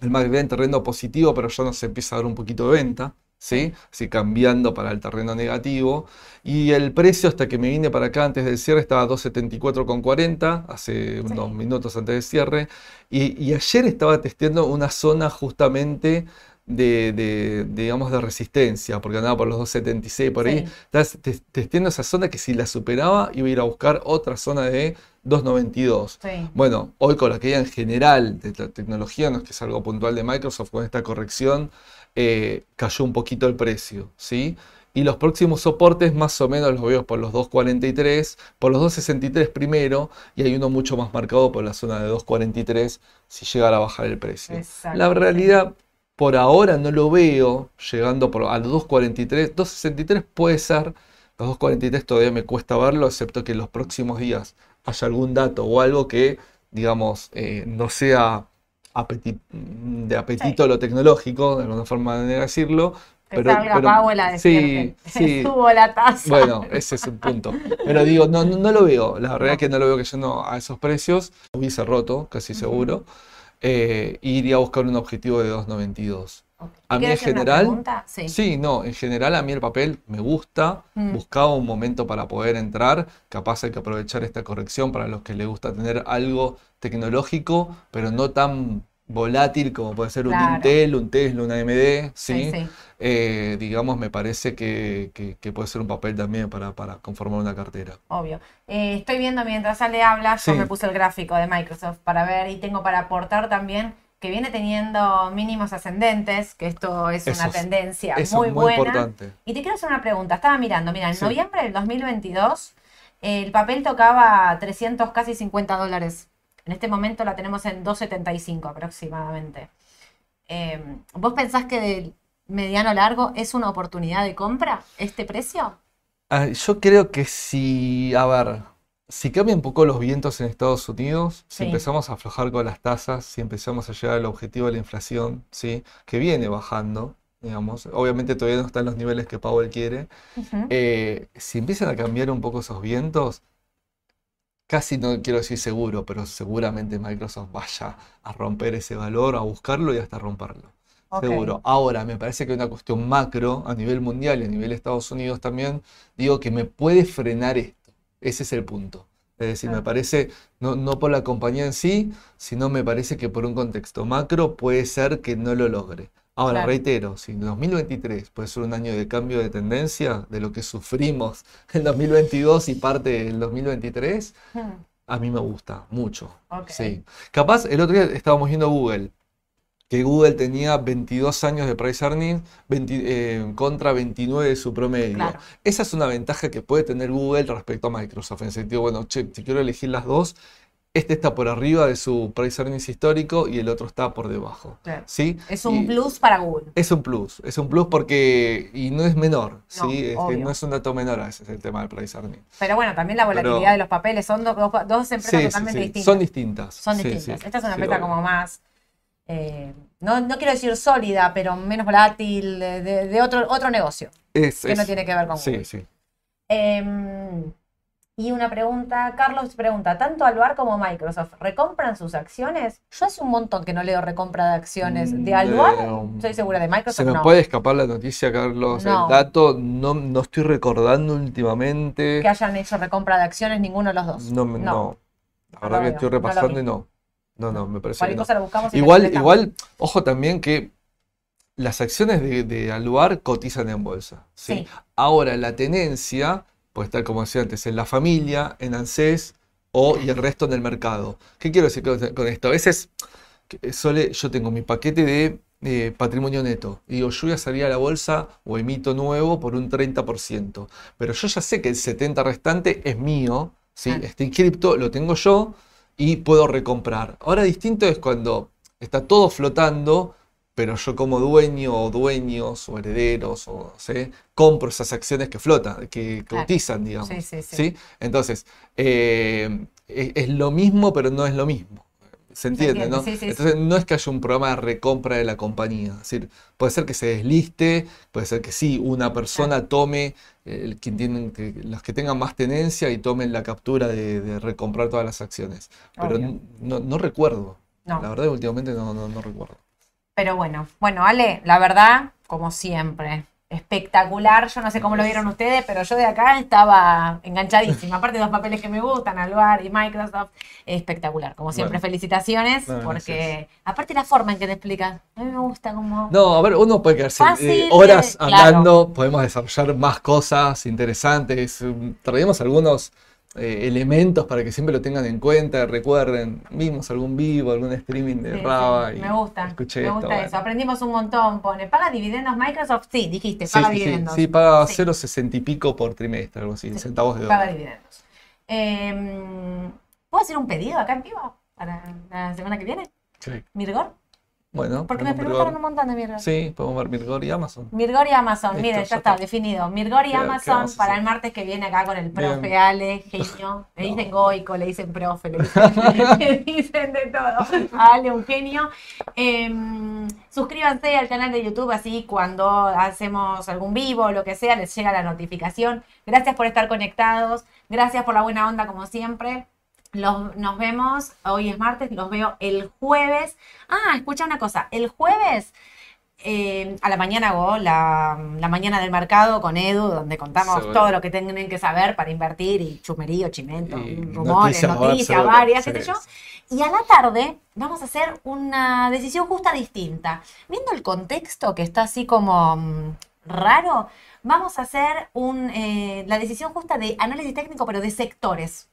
el más bien terreno positivo, pero ya nos empieza a dar un poquito de venta, ¿sí? Así cambiando para el terreno negativo. Y el precio hasta que me vine para acá antes del cierre estaba 274,40, hace unos minutos antes del cierre. Y, y ayer estaba testeando una zona justamente de, de, digamos, de resistencia, porque andaba por los 276 por ahí. Sí. Te- testeando esa zona que si la superaba iba a ir a buscar otra zona de 292. Sí. Bueno, hoy con la caída en general de la tecnología, no es que es algo puntual de Microsoft con esta corrección, eh, cayó un poquito el precio, ¿sí? Y los próximos soportes más o menos los veo por los 2.43, por los 2.63 primero, y hay uno mucho más marcado por la zona de 2.43 si llegara a bajar el precio. La realidad, por ahora no lo veo llegando por, a los 2.43, 2.63 puede ser, los 2.43 todavía me cuesta verlo, excepto que en los próximos días haya algún dato o algo que, digamos, eh, no sea apeti- de apetito lo tecnológico, de alguna forma de decirlo. Que salga Powell a sí, decirte, sí, subo la tasa. bueno, ese es un punto. Pero digo, no, no, no lo veo. La verdad es que no lo veo que yendo a esos precios. Hubiese roto, casi seguro. Eh, iría a buscar un objetivo de 2.92. Ok. a ¿Te mí en general- pregunta? Sí. Sí, no, en general a mí el papel me gusta. Mm. Buscaba un momento para poder entrar. Capaz hay que aprovechar esta corrección para los que les gusta tener algo tecnológico, pero no tan volátil como puede ser un Claro. Intel, un Tesla, un AMD. Sí, ¿sí? sí. Eh, digamos, me parece que, que- que puede ser un papel también para, para conformar una cartera. Obvio. Eh, estoy viendo mientras Ale habla, yo me puse el gráfico de Microsoft para ver y tengo para aportar también que viene teniendo mínimos ascendentes, que esto es Eso una tendencia Eso muy es muy buena. importante. Y te quiero hacer una pregunta. Estaba mirando, mira, en noviembre del 2022 el papel tocaba 300, casi 50 dólares. En este momento la tenemos en 2,75 aproximadamente. Eh, ¿vos pensás que de mediano a largo es una oportunidad de compra este precio? Ah, yo creo que si, a ver, si cambian un poco los vientos en Estados Unidos, si empezamos a aflojar con las tasas, si empezamos a llegar al objetivo de la inflación, ¿sí? Que viene bajando, digamos, obviamente todavía no está en los niveles que Powell quiere, eh, si empiezan a cambiar un poco esos vientos, casi no quiero decir seguro, pero seguramente Microsoft vaya a romper ese valor, a buscarlo y hasta romperlo. Seguro. Ahora, me parece que una cuestión macro a nivel mundial y a nivel Estados Unidos también, digo que me puede frenar esto. Ese es el punto. Es decir, me parece, no, no por la compañía en sí, sino me parece que por un contexto macro puede ser que no lo logre. Ahora, Claro. reitero, si 2023 puede ser un año de cambio de tendencia de lo que sufrimos en 2022 y parte del 2023, Hmm, a mí me gusta mucho. Sí. Capaz, el otro día estábamos viendo Google, que Google tenía 22 años de price earnings 20 eh, contra 29 de su promedio. Claro. Esa es una ventaja que puede tener Google respecto a Microsoft, en el sentido, bueno, che, si quiero elegir las dos, este está por arriba de su price earnings histórico y el otro está por debajo. Claro. ¿Sí? Es un Y- plus para Google. es un plus, es un plus porque, y no es menor, ¿sí? No, Es que obvio. no es un dato menor, ese es el tema del price earning. Pero bueno, también la volatilidad Pero- de los papeles son dos, empresas Sí, sí, totalmente sí, distintas. Son distintas. Son sí, distintas. sí, Esta es una sí, empresa como más, eh, no, no quiero decir sólida, pero menos volátil, de, otro, otro negocio, Es, que no tiene que ver con Google. Sí, sí. Em, y una pregunta, Carlos pregunta, ¿tanto Alvar como Microsoft recompran sus acciones? Yo hace un montón que no leo recompra de acciones. Mm, ¿De Alvar? eh, Estoy segura, de Se Microsoft me no. puede escapar la noticia, Carlos. No. El dato no, no estoy recordando últimamente. Que hayan hecho recompra de acciones ninguno de los dos. No, me- no. La No verdad que estoy no repasando y no. No, no, me parece que Cualquier no. cosa lo buscamos y Igual, igual, ojo también que las acciones de, de Aluar cotizan en bolsa. ¿sí? Sí. Ahora, la tenencia puede estar, como decía antes, en la familia, en ANSES o y el resto en el mercado. ¿Qué quiero decir con, esto? A veces suele- yo tengo mi paquete de eh, patrimonio neto y digo, yo voy a salir a la bolsa o emito nuevo por un 30%. Pero yo ya sé que el 70% restante es mío, ¿sí? Ah. Está inscripto, lo tengo yo y puedo recomprar. Ahora distinto es cuando está todo flotando, pero yo como dueño o dueños o herederos o sé, compro esas acciones que flotan, que Claro. cotizan, digamos. Sí, sí, sí. ¿sí? Entonces, eh, es, es lo mismo, pero no es lo mismo. ¿Se entiende, no? sí, sí, sí. Entonces, no es que haya un programa de recompra de la compañía. Es decir, puede ser que se desliste, puede ser que sí, una persona tome, eh, quien que- los que tengan más tenencia y tomen la captura de, de recomprar todas las acciones. Pero no, no recuerdo. No. La verdad, últimamente no, no, no recuerdo. Pero bueno, bueno, Ale, la verdad, como siempre, espectacular. Yo no sé cómo lo vieron ustedes, pero yo de acá estaba enganchadísima. Aparte de los papeles que me gustan, Alvar y Microsoft, espectacular. Como siempre, Bueno. felicitaciones, No, porque aparte la forma en que te explican, a mí me gusta como... No, a ver, uno puede quedarse eh, de- horas claro. hablando, podemos desarrollar más cosas interesantes. Traemos algunos eh, elementos para que siempre lo tengan en cuenta. Recuerden, vimos algún vivo, algún streaming de Sí, sí, Raba. y me gusta, Escuché me esto, gusta bueno. eso. Aprendimos un montón. Pone, ¿paga dividendos Microsoft? Sí, dijiste, paga sí, dividendos. sí, paga Sí. 0,60 y pico por trimestre, algo así, Sí, centavos de Paga dólar. dividendos. Eh, ¿Puedo hacer un pedido acá en vivo para la semana que viene? Sí. ¿Mirgor? Bueno, Porque me preguntaron un Mirgor. montón de Mirgor. Sí, podemos ver Mirgor y Amazon. Mirgor y Amazon, Listo, miren, ya ya está, está. definido. Mirgor y ¿Qué- qué Amazon para el martes que viene acá con el profe Bien. Ale, genio. Le No. dicen goico, le dicen profe, le dicen, le dicen de todo. A Ale, un genio. Em, suscríbanse al canal de YouTube, así cuando hacemos algún vivo o lo que sea, les llega la notificación. Gracias por estar conectados, gracias por la buena onda como siempre. Los- nos vemos, hoy es martes, los veo el jueves. Ah, escucha una cosa, el jueves eh, a la mañana hago la, la mañana del mercado con Edu, donde contamos Seguro. todo lo que tienen que saber para invertir y chumerío, chimento, Y rumores, noticias, seguro, varias, qué sé yo. Y a la tarde vamos a hacer una decisión justa distinta. Viendo el contexto que está así como mm, raro, vamos a hacer un, eh, la decisión justa de análisis técnico, pero de sectores.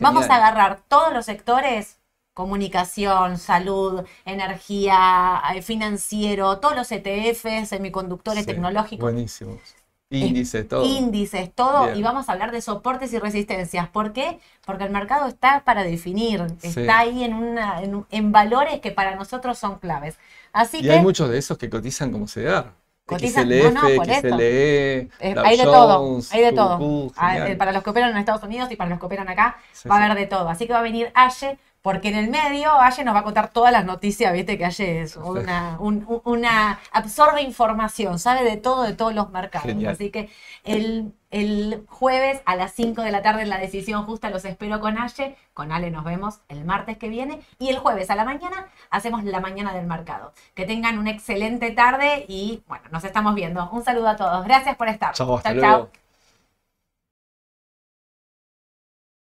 Vamos a agarrar todos los sectores, comunicación, salud, energía, eh, financiero, todos los ETFs, semiconductores Sí, tecnológicos, Buenísimos. Índices, todo. índices, todo, Bien. y vamos a hablar de soportes y resistencias. ¿Por qué? Porque el mercado está para definir, Sí. está ahí en, una, en, en valores que para nosotros son claves. Así Y que hay muchos de esos que cotizan como CDR. Cotizan- XLF, no, no, por. XLE, eh, Dow hay de todo, hay de todo. Ah, eh, Para los que operan en Estados Unidos y para los que operan acá, Sí, va a haber de todo. Así que va a venir Aye, porque en el medio Aye nos va a contar todas las noticias, viste que Aye es una, un- un- una absorbe información, sabe de todo, de todos los mercados. Genial. Así que el, el jueves a las 5 de la tarde en la decisión justa los espero con Aye, con Ale nos vemos el martes que viene y el jueves a la mañana hacemos la mañana del mercado. Que tengan una excelente tarde y bueno, nos estamos viendo. Un saludo a todos. Gracias por estar. Chao, hasta Chau, luego. chau.